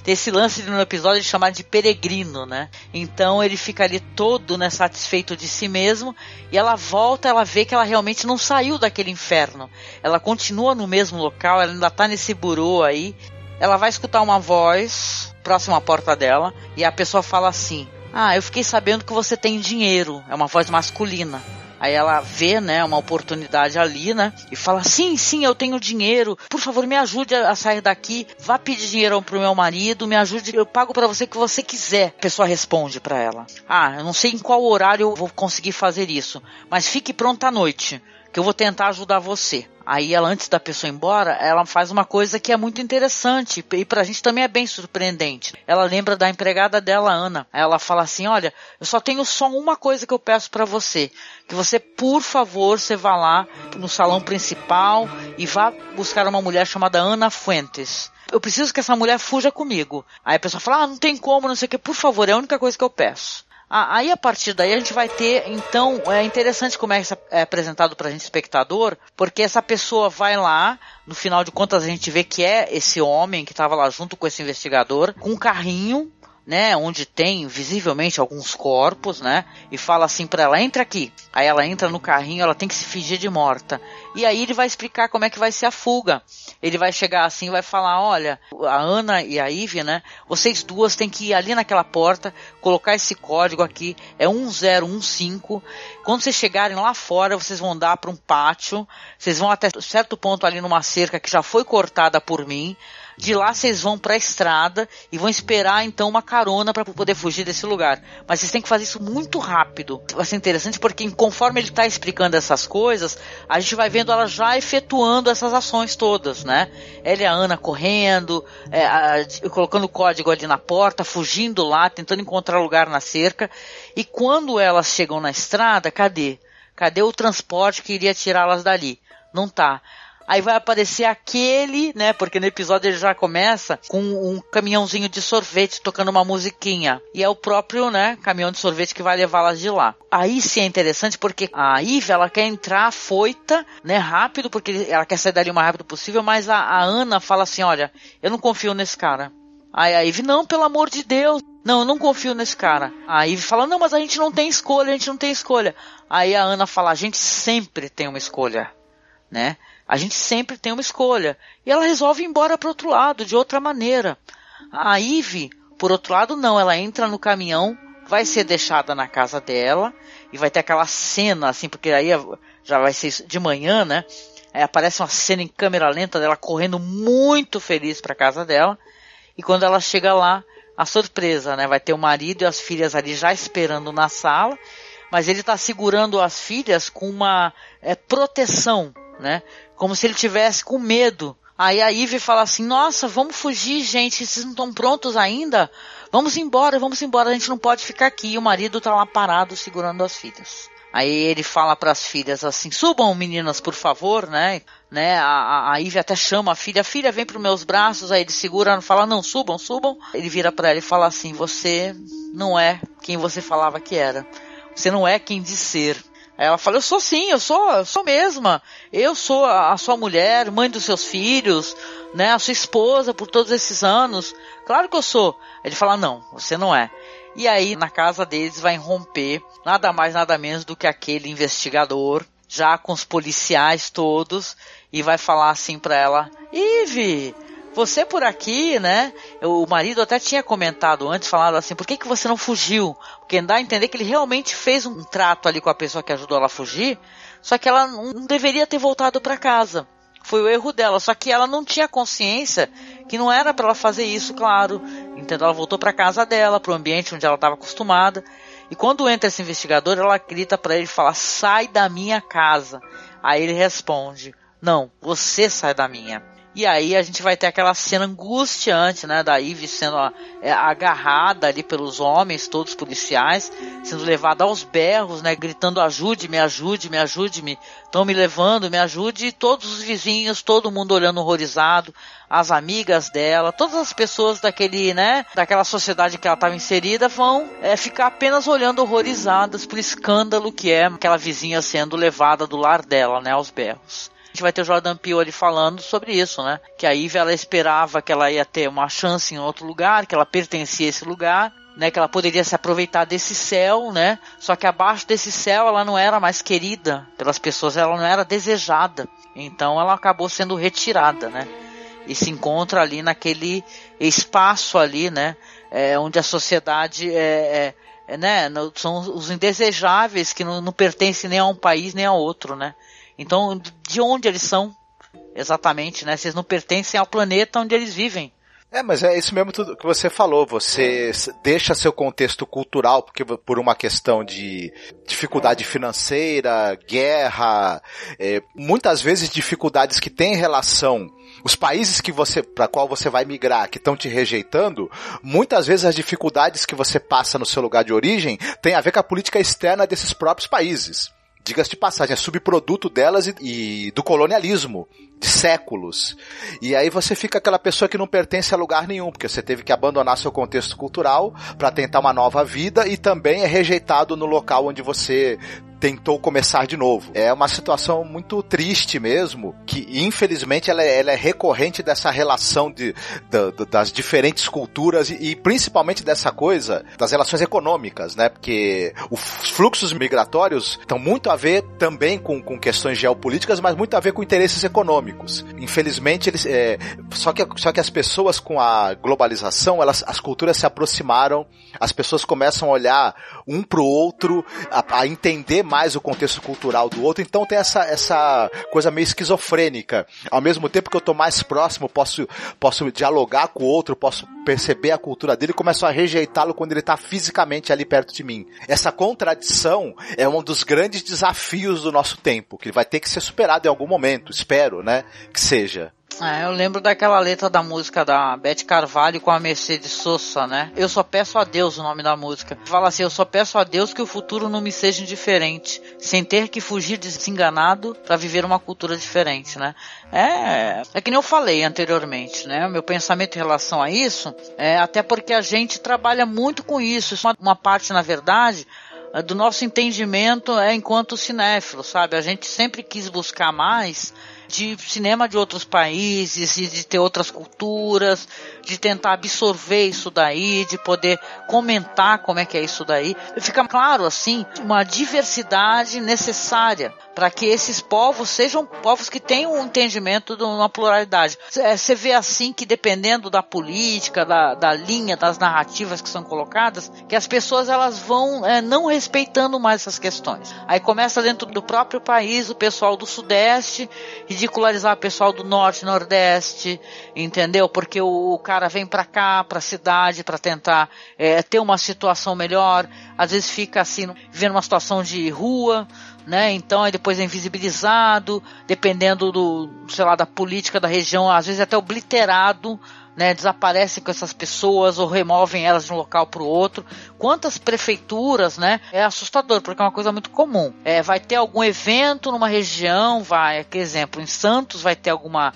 Tem esse lance no episódio de chamar de peregrino, né? Então ele fica ali todo né, satisfeito de si mesmo e ela volta, ela vê que ela realmente não saiu daquele inferno. Ela continua no mesmo local, ela ainda tá nesse burô aí. Ela vai escutar uma voz próxima à porta dela e a pessoa fala assim: Ah, eu fiquei sabendo que você tem dinheiro. É uma voz masculina. Aí ela vê, né, uma oportunidade ali, né, e fala: sim, sim, eu tenho dinheiro, por favor, me ajude a sair daqui, vá pedir dinheiro pro meu marido, me ajude, eu pago para você o que você quiser. A pessoa responde para ela: ah, eu não sei em qual horário eu vou conseguir fazer isso, mas fique pronta à noite que eu vou tentar ajudar você. Aí ela, antes da pessoa ir embora, ela faz uma coisa que é muito interessante e pra gente também é bem surpreendente. Ela lembra da empregada dela, Ana. Ela fala assim: Olha, eu só tenho só uma coisa que eu peço para você. Que você, por favor, você vá lá no salão principal e vá buscar uma mulher chamada Ana Fuentes eu preciso que essa mulher fuja comigo. Aí a pessoa fala, ah, não tem como, não sei o que, por favor, é a única coisa que eu peço. Aí a partir daí a gente vai ter, então, é interessante como é, é apresentado para a gente espectador, porque essa pessoa vai lá, no final de contas a gente vê que é esse homem que estava lá junto com esse investigador, com um carrinho né, onde tem visivelmente alguns corpos, né, e fala assim para ela, entra aqui. Aí ela entra no carrinho, ela tem que se fingir de morta. E aí ele vai explicar como é que vai ser a fuga. Ele vai chegar assim vai falar, olha, a Ana e a Ivy, né, vocês duas têm que ir ali naquela porta, colocar esse código aqui, é 1015. Quando vocês chegarem lá fora, vocês vão dar para um pátio, vocês vão até certo ponto ali numa cerca que já foi cortada por mim. De lá vocês vão para a estrada e vão esperar então uma carona para poder fugir desse lugar. Mas vocês têm que fazer isso muito rápido. Vai ser interessante porque conforme ele está explicando essas coisas, a gente vai vendo ela já efetuando essas ações todas, né? Ela e a Ana correndo, é, a, colocando o código ali na porta, fugindo lá, tentando encontrar lugar na cerca. E quando elas chegam na estrada, cadê? Cadê o transporte que iria tirá-las dali? Não tá. Aí vai aparecer aquele, né? Porque no episódio ele já começa com um caminhãozinho de sorvete tocando uma musiquinha. E é o próprio, né, caminhão de sorvete que vai levá-las de lá. Aí sim é interessante porque a Eve, ela quer entrar foita, né, rápido, porque ela quer sair dali o mais rápido possível, mas a, a Ana fala assim, olha, eu não confio nesse cara. Aí a Eve, não, pelo amor de Deus. Não, eu não confio nesse cara. A Eve fala, não, mas a gente não tem escolha, a gente não tem escolha. Aí a Ana fala, a gente sempre tem uma escolha, né? A gente sempre tem uma escolha. E ela resolve ir embora para outro lado, de outra maneira. A Ivy, por outro lado, não. Ela entra no caminhão, vai ser deixada na casa dela e vai ter aquela cena, assim, porque aí já vai ser de manhã, né? Aparece uma cena em câmera lenta dela correndo muito feliz para casa dela. E quando ela chega lá, a surpresa, né? Vai ter o marido e as filhas ali já esperando na sala, mas ele está segurando as filhas com uma é, proteção, né? Como se ele tivesse com medo. Aí a Ivy fala assim: Nossa, vamos fugir, gente. Vocês não estão prontos ainda? Vamos embora, vamos embora. A gente não pode ficar aqui. E o marido está lá parado segurando as filhas. Aí ele fala para as filhas assim: subam, meninas, por favor, né? né? A, a Ivy até chama a filha: filha, vem para meus braços. Aí ele segura, fala: não, subam, subam. Ele vira para ela e fala assim: você não é quem você falava que era. Você não é quem diz ser. Ela fala: eu sou sim, eu sou, eu sou mesma. Eu sou a, a sua mulher, mãe dos seus filhos, né? A sua esposa por todos esses anos. Claro que eu sou. Ele fala: não, você não é. E aí, na casa deles, vai romper nada mais, nada menos do que aquele investigador, já com os policiais todos, e vai falar assim para ela: Ive, você por aqui, né? O marido até tinha comentado antes, falado assim, por que, que você não fugiu? Porque dá a entender que ele realmente fez um trato ali com a pessoa que ajudou ela a fugir, só que ela não deveria ter voltado para casa. Foi o erro dela, só que ela não tinha consciência que não era para ela fazer isso, claro. Entendeu? Ela voltou para casa dela, para o ambiente onde ela estava acostumada. E quando entra esse investigador, ela grita para ele, fala: "Sai da minha casa". Aí ele responde: "Não, você sai da minha". E aí a gente vai ter aquela cena angustiante, né, da Ivy sendo é, agarrada ali pelos homens, todos policiais, sendo levada aos berros, né, gritando ajude-me, ajude-me, ajude-me, estão me levando, me ajude, e todos os vizinhos, todo mundo olhando horrorizado, as amigas dela, todas as pessoas daquele, né, daquela sociedade que ela estava inserida vão é, ficar apenas olhando horrorizadas por escândalo que é aquela vizinha sendo levada do lar dela, né, aos berros. Gente vai ter o Jordan Peele ali falando sobre isso, né? Que a Ivy ela esperava que ela ia ter uma chance em outro lugar, que ela pertencia a esse lugar, né, que ela poderia se aproveitar desse céu, né? Só que abaixo desse céu ela não era mais querida pelas pessoas, ela não era desejada. Então ela acabou sendo retirada, né? E se encontra ali naquele espaço ali, né? É, onde a sociedade é, é, é né? São os indesejáveis que não, não pertencem nem a um país nem a outro, né? Então, de onde eles são exatamente, né? Eles não pertencem ao planeta onde eles vivem. É, mas é isso mesmo tudo que você falou. Você deixa seu contexto cultural porque por uma questão de dificuldade financeira, guerra, é, muitas vezes dificuldades que têm relação os países que você para qual você vai migrar que estão te rejeitando, muitas vezes as dificuldades que você passa no seu lugar de origem têm a ver com a política externa desses próprios países diga-se de passagem, é subproduto delas e, e, do colonialismo de séculos. E aí você fica aquela pessoa que não pertence a lugar nenhum, porque você teve que abandonar seu contexto cultural para tentar uma nova vida e também é rejeitado no local onde você tentou começar de novo. É uma situação muito triste mesmo, que infelizmente ela é, ela é recorrente dessa relação de, das diferentes culturas e, e, principalmente dessa coisa das relações econômicas, né? Porque os fluxos migratórios estão muito a ver também com, com questões geopolíticas, mas muito a ver com interesses econômicos. Infelizmente, eles, é, só, que, só que as pessoas com a globalização, elas, as culturas se aproximaram, as pessoas começam a olhar um pro outro, a, a entender mais o contexto cultural do outro, então tem essa, essa coisa meio esquizofrênica. Ao mesmo tempo que eu tô mais próximo, posso, posso dialogar com o outro, posso perceber a cultura dele, começo a rejeitá-lo quando ele tá fisicamente ali perto de mim. Essa contradição é um dos grandes desafios do nosso tempo, que vai ter que ser superado em algum momento, espero, né, que seja. É, eu lembro daquela letra da música da Beth Carvalho com a Mercedes Sosa, né? Eu só peço a Deus o nome da música. Fala assim, eu só peço a Deus que o futuro não me seja indiferente, sem ter que fugir desenganado para viver uma cultura diferente, né? É, é que nem eu falei anteriormente, né? Meu pensamento em relação a isso é até porque a gente trabalha muito com isso. Uma, uma parte, na verdade, é do nosso entendimento é enquanto cinéfilo, sabe? A gente sempre quis buscar mais de cinema de outros países e de ter outras culturas, de tentar absorver isso daí, de poder comentar como é que é isso daí. Fica claro assim uma diversidade necessária para que esses povos sejam povos que tenham um entendimento de uma pluralidade. Você vê assim que dependendo da política, da, da linha, das narrativas que são colocadas, que as pessoas elas vão é, não respeitando mais essas questões. Aí começa dentro do próprio país o pessoal do sudeste ridicularizar o pessoal do norte, nordeste, entendeu? Porque o, o cara vem para cá, para a cidade, para tentar é, ter uma situação melhor. Às vezes fica assim, vivendo uma situação de rua, né? Então aí depois é invisibilizado, dependendo do, sei lá, da política da região, às vezes até obliterado, né? Desaparecem com essas pessoas ou removem elas de um local para o outro. Quantas prefeituras, né? É assustador, porque é uma coisa muito comum. É, vai ter algum evento numa região, vai, por exemplo, em Santos vai ter alguma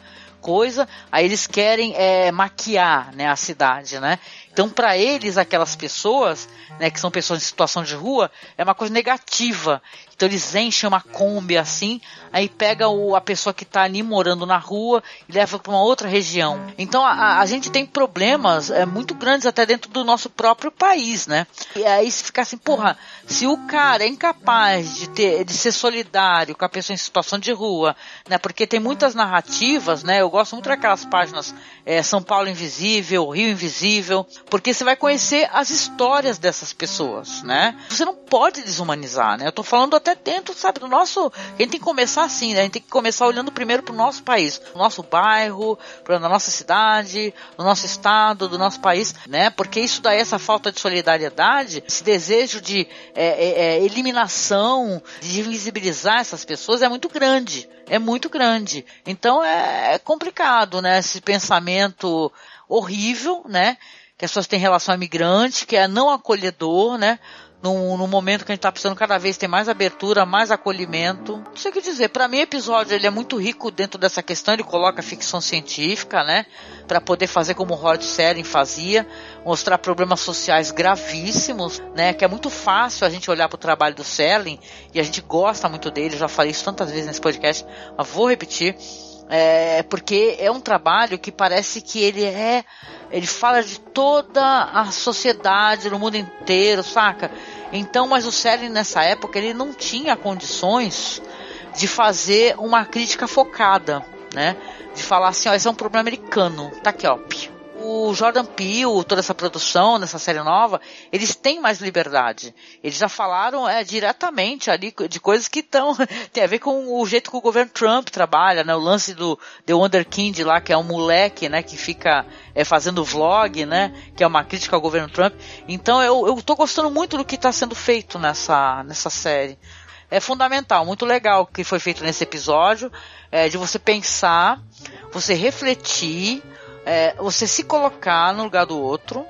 coisa, aí eles querem é, maquiar né, a cidade, né? Então, para eles, aquelas pessoas, né, que são pessoas em situação de rua, é uma coisa negativa. Então eles enchem uma Kombi assim, aí pega o, a pessoa que está ali morando na rua e leva para uma outra região. Então a, a, gente tem problemas é, muito grandes até dentro do nosso próprio país, né? E aí se ficar assim, porra, se o cara é incapaz de ter, de ser solidário com a pessoa em situação de rua, né? Porque tem muitas narrativas, né? Eu gosto muito daquelas páginas é, São Paulo Invisível, Rio Invisível, porque você vai conhecer as histórias dessas pessoas, né? Você não pode desumanizar, né? Eu tô falando até dentro, sabe, do nosso. A gente tem que começar assim, né? A gente tem que começar olhando primeiro pro nosso país, pro nosso bairro, pra nossa cidade, no nosso estado, do nosso país, né? Porque isso daí, essa falta de solidariedade, esse desejo de é, é, é, eliminação, de invisibilizar essas pessoas é muito grande. É muito grande. Então é, é complicado, né? Esse pensamento horrível, né? Que as pessoas têm relação a migrante, que é não acolhedor, né? num momento que a gente está precisando cada vez ter mais abertura, mais acolhimento. Não sei o que dizer. Para mim, o episódio ele é muito rico dentro dessa questão. Ele coloca ficção científica, né, para poder fazer como o Rod Serling fazia, mostrar problemas sociais gravíssimos, né, que é muito fácil a gente olhar para o trabalho do Serling e a gente gosta muito dele. Já falei isso tantas vezes nesse podcast, mas vou repetir. É, porque é um trabalho que parece que ele é ele fala de toda a sociedade no mundo inteiro, saca? Então, mas o Selig nessa época ele não tinha condições de fazer uma crítica focada, né? De falar assim, ó, esse é um problema americano. Tá aqui, ó o Jordan Peele, toda essa produção nessa série nova, eles têm mais liberdade. Eles já falaram é, diretamente ali de coisas que estão tem a ver com o jeito que o governo Trump trabalha, né? O lance do The Wonderkind lá, que é um moleque, né, que fica é, fazendo vlog, né, que é uma crítica ao governo Trump. Então eu, eu tô gostando muito do que está sendo feito nessa nessa série. É fundamental, muito legal o que foi feito nesse episódio, é, de você pensar, você refletir, é, você se colocar no lugar do outro,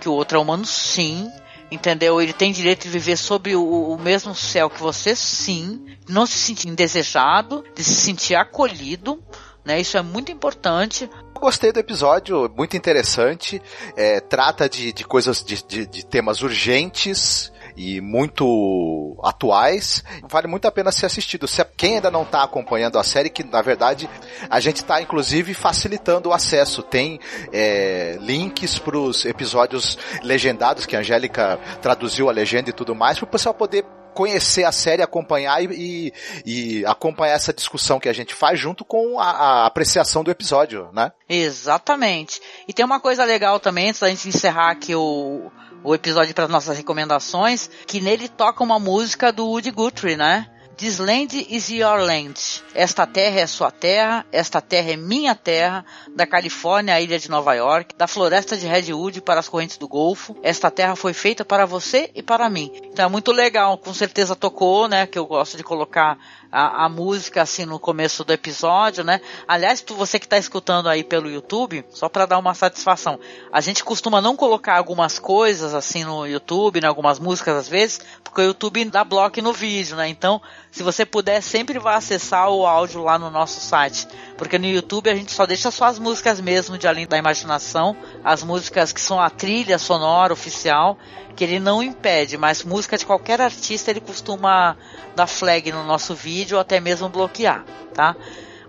que o outro é humano sim, entendeu? Ele tem direito de viver sob o, o, mesmo céu que você, sim. Não se sentir indesejado, de se sentir acolhido, né? Isso é muito importante. Gostei do episódio, muito interessante. É, trata de, de coisas, de, de, de temas urgentes e muito atuais. Vale muito a pena ser assistido. Se quem ainda não está acompanhando a série, que na verdade a gente está inclusive facilitando o acesso. Tem é, links para os episódios legendados que a Angélica traduziu a legenda e tudo mais, para o pessoal poder conhecer a série, acompanhar e, e, acompanhar essa discussão que a gente faz junto com a, a, apreciação do episódio, né? Exatamente. E tem uma coisa legal também, antes da gente encerrar aqui o, o episódio para nossas recomendações, que nele toca uma música do Woody Guthrie, né? This land is your land. Esta terra é sua terra, esta terra é minha terra, da Califórnia à ilha de Nova York, da floresta de Redwood para as correntes do Golfo. Esta terra foi feita para você e para mim. Então é muito legal, com certeza tocou, né? Que eu gosto de colocar a, a música assim no começo do episódio, né? Aliás, você que está escutando aí pelo YouTube, só para dar uma satisfação, a gente costuma não colocar algumas coisas assim no YouTube, né? Algumas músicas às vezes, porque o YouTube dá bloco no vídeo, né? Então, se você puder, sempre vá acessar o áudio lá no nosso site, porque no YouTube a gente só deixa só as músicas mesmo de além da imaginação, as músicas que são a trilha sonora oficial, que ele não impede, mas música de qualquer artista ele costuma dar flag no nosso vídeo ou até mesmo bloquear, tá?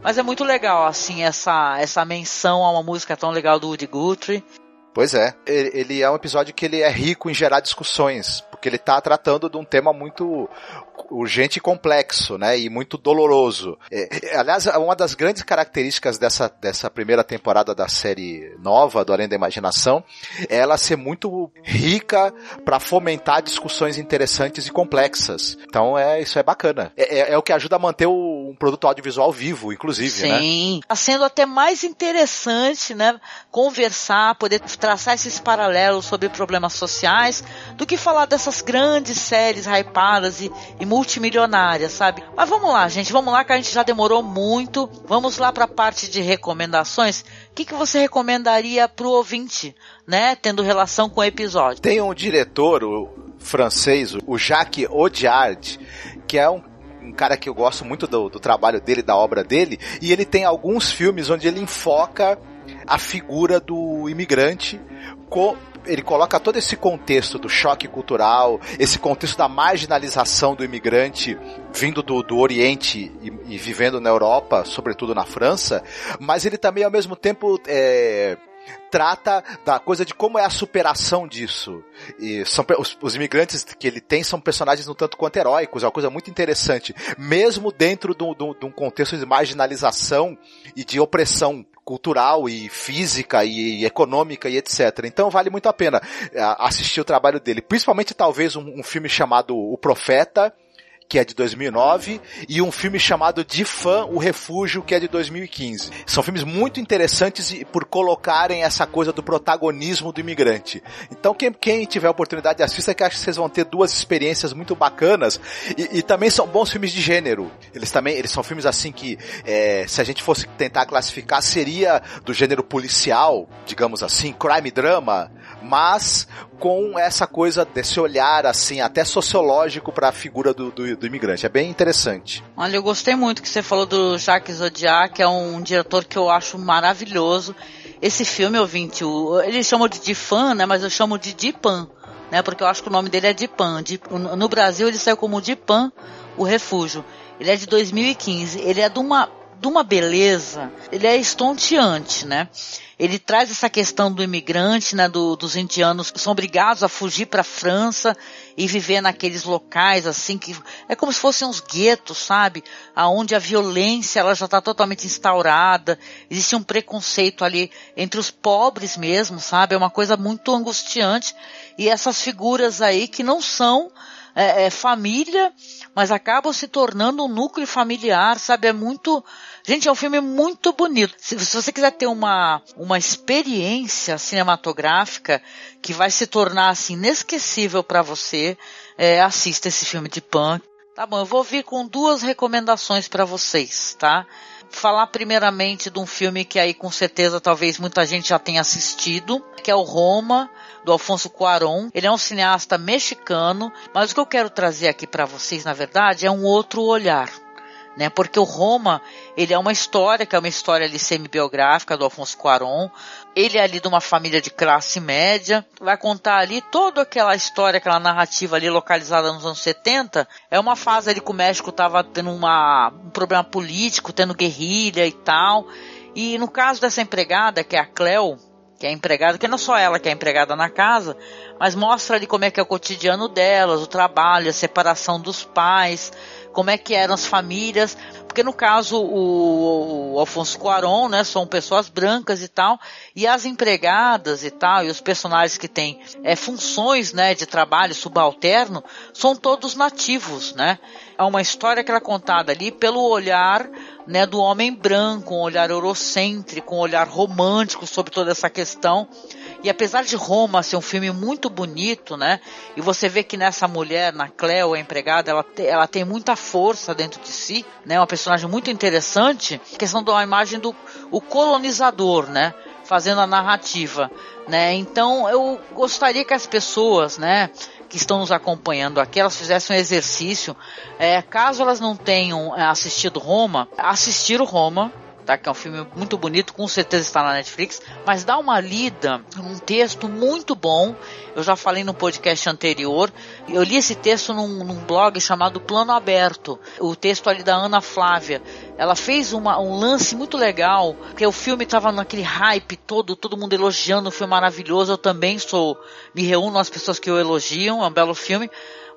Mas é muito legal, assim, essa, essa menção a uma música tão legal do Woody Guthrie. Pois é, ele é um episódio que ele é rico em gerar discussões, porque ele está tratando de um tema muito urgente e complexo, né? E muito doloroso. É, aliás, uma das grandes características dessa, dessa primeira temporada da série nova, do Além da Imaginação, é ela ser muito rica para fomentar discussões interessantes e complexas. Então, é isso é bacana. É, é, é o que ajuda a manter o, um produto audiovisual vivo, inclusive, Sim. né? Sim. Tá sendo até mais interessante, né? Conversar, poder traçar esses paralelos sobre problemas sociais, do que falar dessas grandes séries hypadas e, e multimilionária, sabe? Mas vamos lá, gente, vamos lá que a gente já demorou muito. Vamos lá para a parte de recomendações. O que, que você recomendaria pro ouvinte, né, tendo relação com o episódio? Tem um diretor o francês, o Jacques Audiard, que é um um cara que eu gosto muito do, do, trabalho dele, da obra dele, e ele tem alguns filmes onde ele enfoca a figura do imigrante ele coloca todo esse contexto do choque cultural, esse contexto da marginalização do imigrante vindo do, do Oriente e, e vivendo na Europa, sobretudo na França, mas ele também ao mesmo tempo é, trata da coisa de como é a superação disso. E são os, os, imigrantes que ele tem são personagens um tanto quanto heróicos, é uma coisa muito interessante, mesmo dentro de um contexto de marginalização e de opressão cultural e física e econômica e etc. Então vale muito a pena assistir o trabalho dele, principalmente talvez um, um filme chamado O Profeta, que é de 2009, e um filme chamado De Fã, O Refúgio, que é de 2015. São filmes muito interessantes por colocarem essa coisa do protagonismo do imigrante. Então, quem, quem tiver a oportunidade de assistir, que acho que vocês vão ter duas experiências muito bacanas, e, e, também são bons filmes de gênero. Eles também, eles são filmes assim que, é, se a gente fosse tentar classificar, seria do gênero policial, digamos assim, crime drama, mas com essa coisa desse olhar assim, até sociológico para a figura do, do, do, imigrante. É bem interessante. Olha, eu gostei muito que você falou do Jacques Zodiac, que é um diretor que eu acho maravilhoso. Esse filme, ouvinte, o, eles chamam de Dipan, né, mas eu chamo de Dipan, né, porque eu acho que o nome dele é Dipan. Dip, no Brasil ele saiu como Dipan, o Refúgio. Ele é de 2015. Ele é de uma, de uma beleza, ele é estonteante, né? Ele traz essa questão do imigrante, né, do, dos indianos que são obrigados a fugir para a França e viver naqueles locais assim que é como se fossem uns guetos, sabe? Aonde a violência ela já está totalmente instaurada, existe um preconceito ali entre os pobres mesmo, sabe? É uma coisa muito angustiante e essas figuras aí que não são é, é, família, mas acabam se tornando um núcleo familiar, sabe? É muito Gente, é um filme muito bonito. Se, se você quiser ter uma, uma experiência cinematográfica que vai se tornar assim inesquecível para você, é, assista esse filme de punk. Tá bom, eu vou vir com duas recomendações para vocês, tá? Falar primeiramente de um filme que aí com certeza talvez muita gente já tenha assistido, que é o Roma, do Alfonso Cuarón. Ele é um cineasta mexicano, mas o que eu quero trazer aqui para vocês, na verdade, é um outro olhar né? Porque o Roma, ele é uma história, que é uma história ali semi-biográfica do Alfonso Cuarón. Ele é ali de uma família de classe média, vai contar ali toda aquela história, aquela narrativa ali localizada nos anos 70. É uma fase ali que o México estava tendo uma, um problema político, tendo guerrilha e tal. E no caso dessa empregada, que é a Cleo, que é empregada, que não só ela que é empregada na casa, mas mostra ali como é que é o cotidiano delas, o trabalho, a separação dos pais, como é que eram as famílias, porque no caso o, o Alfonso Cuarón, né, são pessoas brancas e tal, e as empregadas e tal, e os personagens que têm é, funções, né, de trabalho subalterno, são todos nativos, né? É uma história que ela é contada ali pelo olhar né, do homem branco, um olhar eurocêntrico, um olhar romântico sobre toda essa questão. E apesar de Roma ser um filme muito bonito, né? E você vê que nessa mulher, na Cleo, a empregada, ela, te, ela tem muita força dentro de si, né? Uma personagem muito interessante. A questão da imagem do o colonizador, né? Fazendo a narrativa, né? Então eu gostaria que as pessoas, né? que estão nos acompanhando aqui, elas fizessem um exercício, é, caso elas não tenham é, assistido Roma, assistir o Roma, tá? Que é um filme muito bonito, com certeza está na Netflix, mas dá uma lida num texto muito bom. Eu já falei no podcast anterior. Eu li esse texto num, num blog chamado Plano Aberto. O texto ali da Ana Flávia. Ela fez uma, um lance muito legal, porque o filme estava naquele hype todo, todo mundo elogiando o filme maravilhoso. Eu também sou, me reúno às pessoas que o elogiam, é um belo filme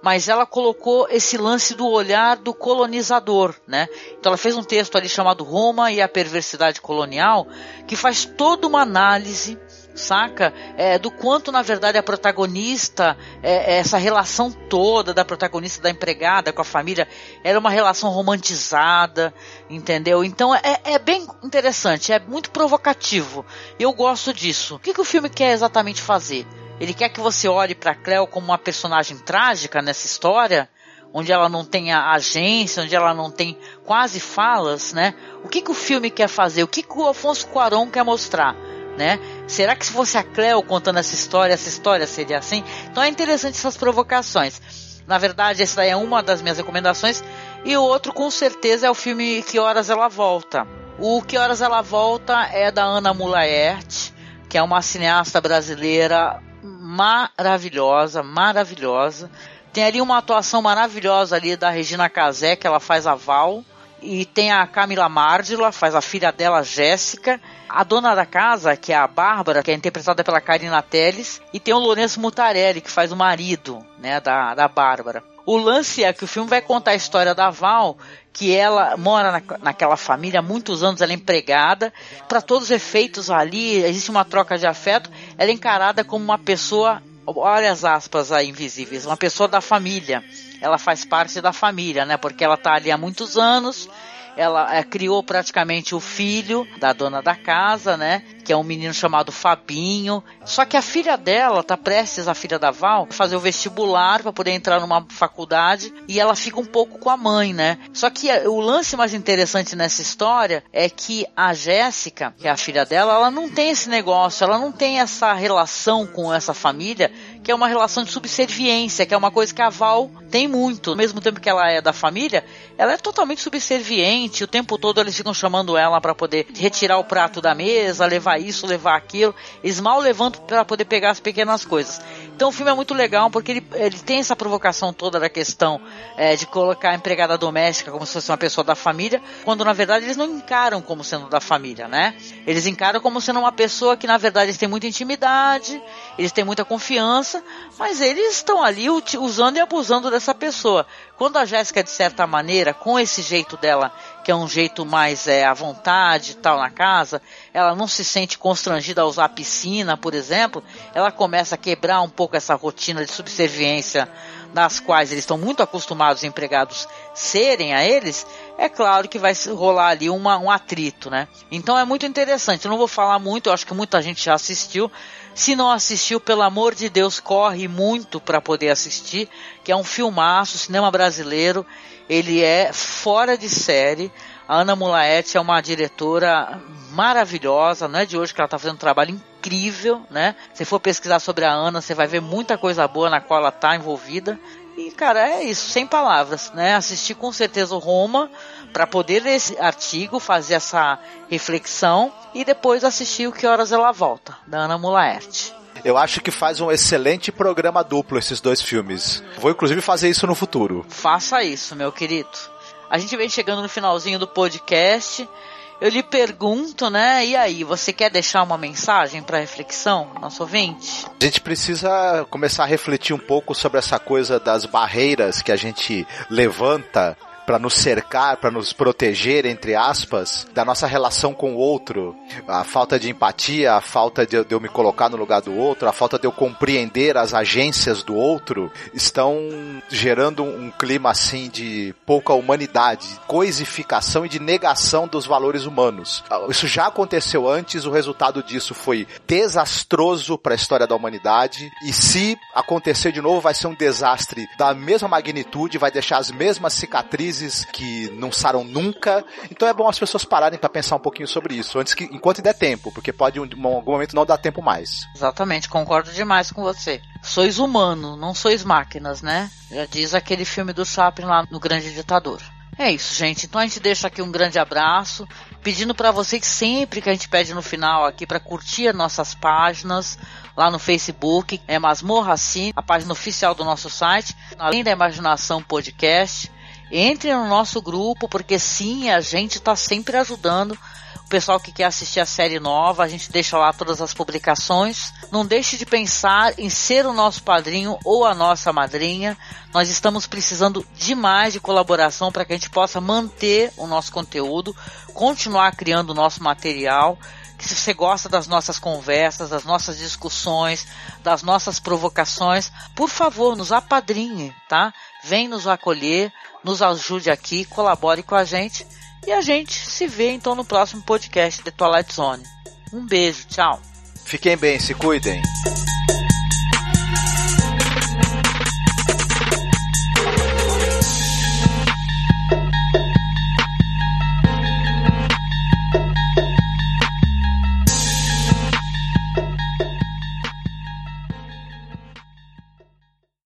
mas ela colocou esse lance do olhar do colonizador, né? Então ela fez um texto ali chamado Roma e a perversidade colonial, que faz toda uma análise saca? É, do quanto, na verdade, a protagonista, é, é, essa relação toda da protagonista da empregada com a família, era uma relação romantizada, entendeu? Então é, é bem interessante, é muito provocativo. Eu gosto disso. O que, que o filme quer exatamente fazer? Ele quer que você olhe para Cleo como uma personagem trágica nessa história, onde ela não tem agência, onde ela não tem quase falas, né? O que, que o filme quer fazer? O que, que o Afonso Cuarón quer mostrar? Né? Será que se fosse a Cleo contando essa história, essa história seria assim? Então é interessante essas provocações. Na verdade, essa é uma das minhas recomendações. E o outro, com certeza, é o filme Que Horas Ela Volta. O Que Horas Ela Volta é da Ana Mulaert, que é uma cineasta brasileira maravilhosa, maravilhosa. Tem ali uma atuação maravilhosa ali da Regina Casé, que ela faz a Val. E tem a Camila Mardila, faz a filha dela, Jéssica. A dona da casa, que é a Bárbara, que é interpretada pela Karina Telles. E tem o Lourenço Mutarelli, que faz o marido, né, da, da Bárbara. O lance é que o filme vai contar a história da Val, que ela mora na, naquela família há muitos anos, ela é empregada. Para todos os efeitos ali, existe uma troca de afeto. Ela é encarada como uma pessoa, olha as aspas aí invisíveis, uma pessoa da família. Ela faz parte da família, né? Porque ela está ali há muitos anos ela é, criou praticamente o filho da dona da casa, né? Que é um menino chamado Fabinho. Só que a filha dela tá prestes, a filha da Val, fazer o vestibular para poder entrar numa faculdade e ela fica um pouco com a mãe, né? Só que é, o lance mais interessante nessa história é que a Jéssica, que é a filha dela, ela não tem esse negócio, ela não tem essa relação com essa família que é uma relação de subserviência, que é uma coisa que a Val tem muito. Ao mesmo tempo que ela é da família, ela é totalmente subserviente. O tempo todo eles ficam chamando ela para poder retirar o prato da mesa, levar isso, levar aquilo. Eles mal levantam para poder pegar as pequenas coisas. Então o filme é muito legal porque ele, ele tem essa provocação toda da questão é, de colocar a empregada doméstica como se fosse uma pessoa da família, quando na verdade eles não encaram como sendo da família, né? Eles encaram como sendo uma pessoa que na verdade eles têm muita intimidade, eles têm muita confiança mas eles estão ali usando e abusando dessa pessoa. Quando a Jéssica, de certa maneira, com esse jeito dela, que é um jeito mais é, à vontade tal na casa, ela não se sente constrangida a usar a piscina, por exemplo, ela começa a quebrar um pouco essa rotina de subserviência nas quais eles estão muito acostumados os empregados serem a eles, é claro que vai rolar ali uma, um atrito, né? Então é muito interessante. Eu não vou falar muito, eu acho que muita gente já assistiu, se não assistiu, pelo amor de Deus, corre muito para poder assistir, que é um filmaço, cinema brasileiro. Ele é fora de série. A Ana Mulaete é uma diretora maravilhosa, não é de hoje que ela está fazendo um trabalho incrível, né? Se for pesquisar sobre a Ana, você vai ver muita coisa boa na qual ela está envolvida. E, cara, é isso, sem palavras, né? Assistir com certeza o Roma para poder ler esse artigo, fazer essa reflexão e depois assistir o Que Horas Ela Volta, da Ana Mulaerte. Eu acho que faz um excelente programa duplo esses dois filmes. Vou inclusive fazer isso no futuro. Faça isso, meu querido. A gente vem chegando no finalzinho do podcast eu lhe pergunto, né? E aí, você quer deixar uma mensagem para reflexão, nosso ouvinte? A gente precisa começar a refletir um pouco sobre essa coisa das barreiras que a gente levanta para nos cercar, para nos proteger, entre aspas, da nossa relação com o outro. A falta de empatia, a falta de, de, eu me colocar no lugar do outro, a falta de eu compreender as agências do outro, estão gerando um clima assim de pouca humanidade, coisificação e de negação dos valores humanos. Isso já aconteceu antes, o resultado disso foi desastroso para a história da humanidade e se acontecer de novo vai ser um desastre da mesma magnitude, vai deixar as mesmas cicatrizes que não saram nunca. Então é bom as pessoas pararem para pensar um pouquinho sobre isso, antes que enquanto der tempo, porque pode em algum momento não dar tempo mais. Exatamente, concordo demais com você. Sois humano, não sois máquinas, né? Já diz aquele filme do Chaplin lá no Grande Ditador. É isso, gente. Então a gente deixa aqui um grande abraço, pedindo para vocês sempre que a gente pede no final aqui para curtir nossas páginas lá no Facebook, é Masmorra Sim, a página oficial do nosso site, além da Imaginação Podcast. Entre no nosso grupo, porque sim, a gente está sempre ajudando o pessoal que quer assistir a série nova, a gente deixa lá todas as publicações. Não deixe de pensar em ser o nosso padrinho ou a nossa madrinha. Nós estamos precisando demais de colaboração para que a gente possa manter o nosso conteúdo, continuar criando o nosso material. Que se você gosta das nossas conversas, das nossas discussões, das nossas provocações, por favor, nos apadrinhe, tá? Vem nos acolher, nos ajude aqui, colabore com a gente e a gente se vê então no próximo podcast de Twilight Zone. Um beijo, tchau. Fiquem bem, se cuidem.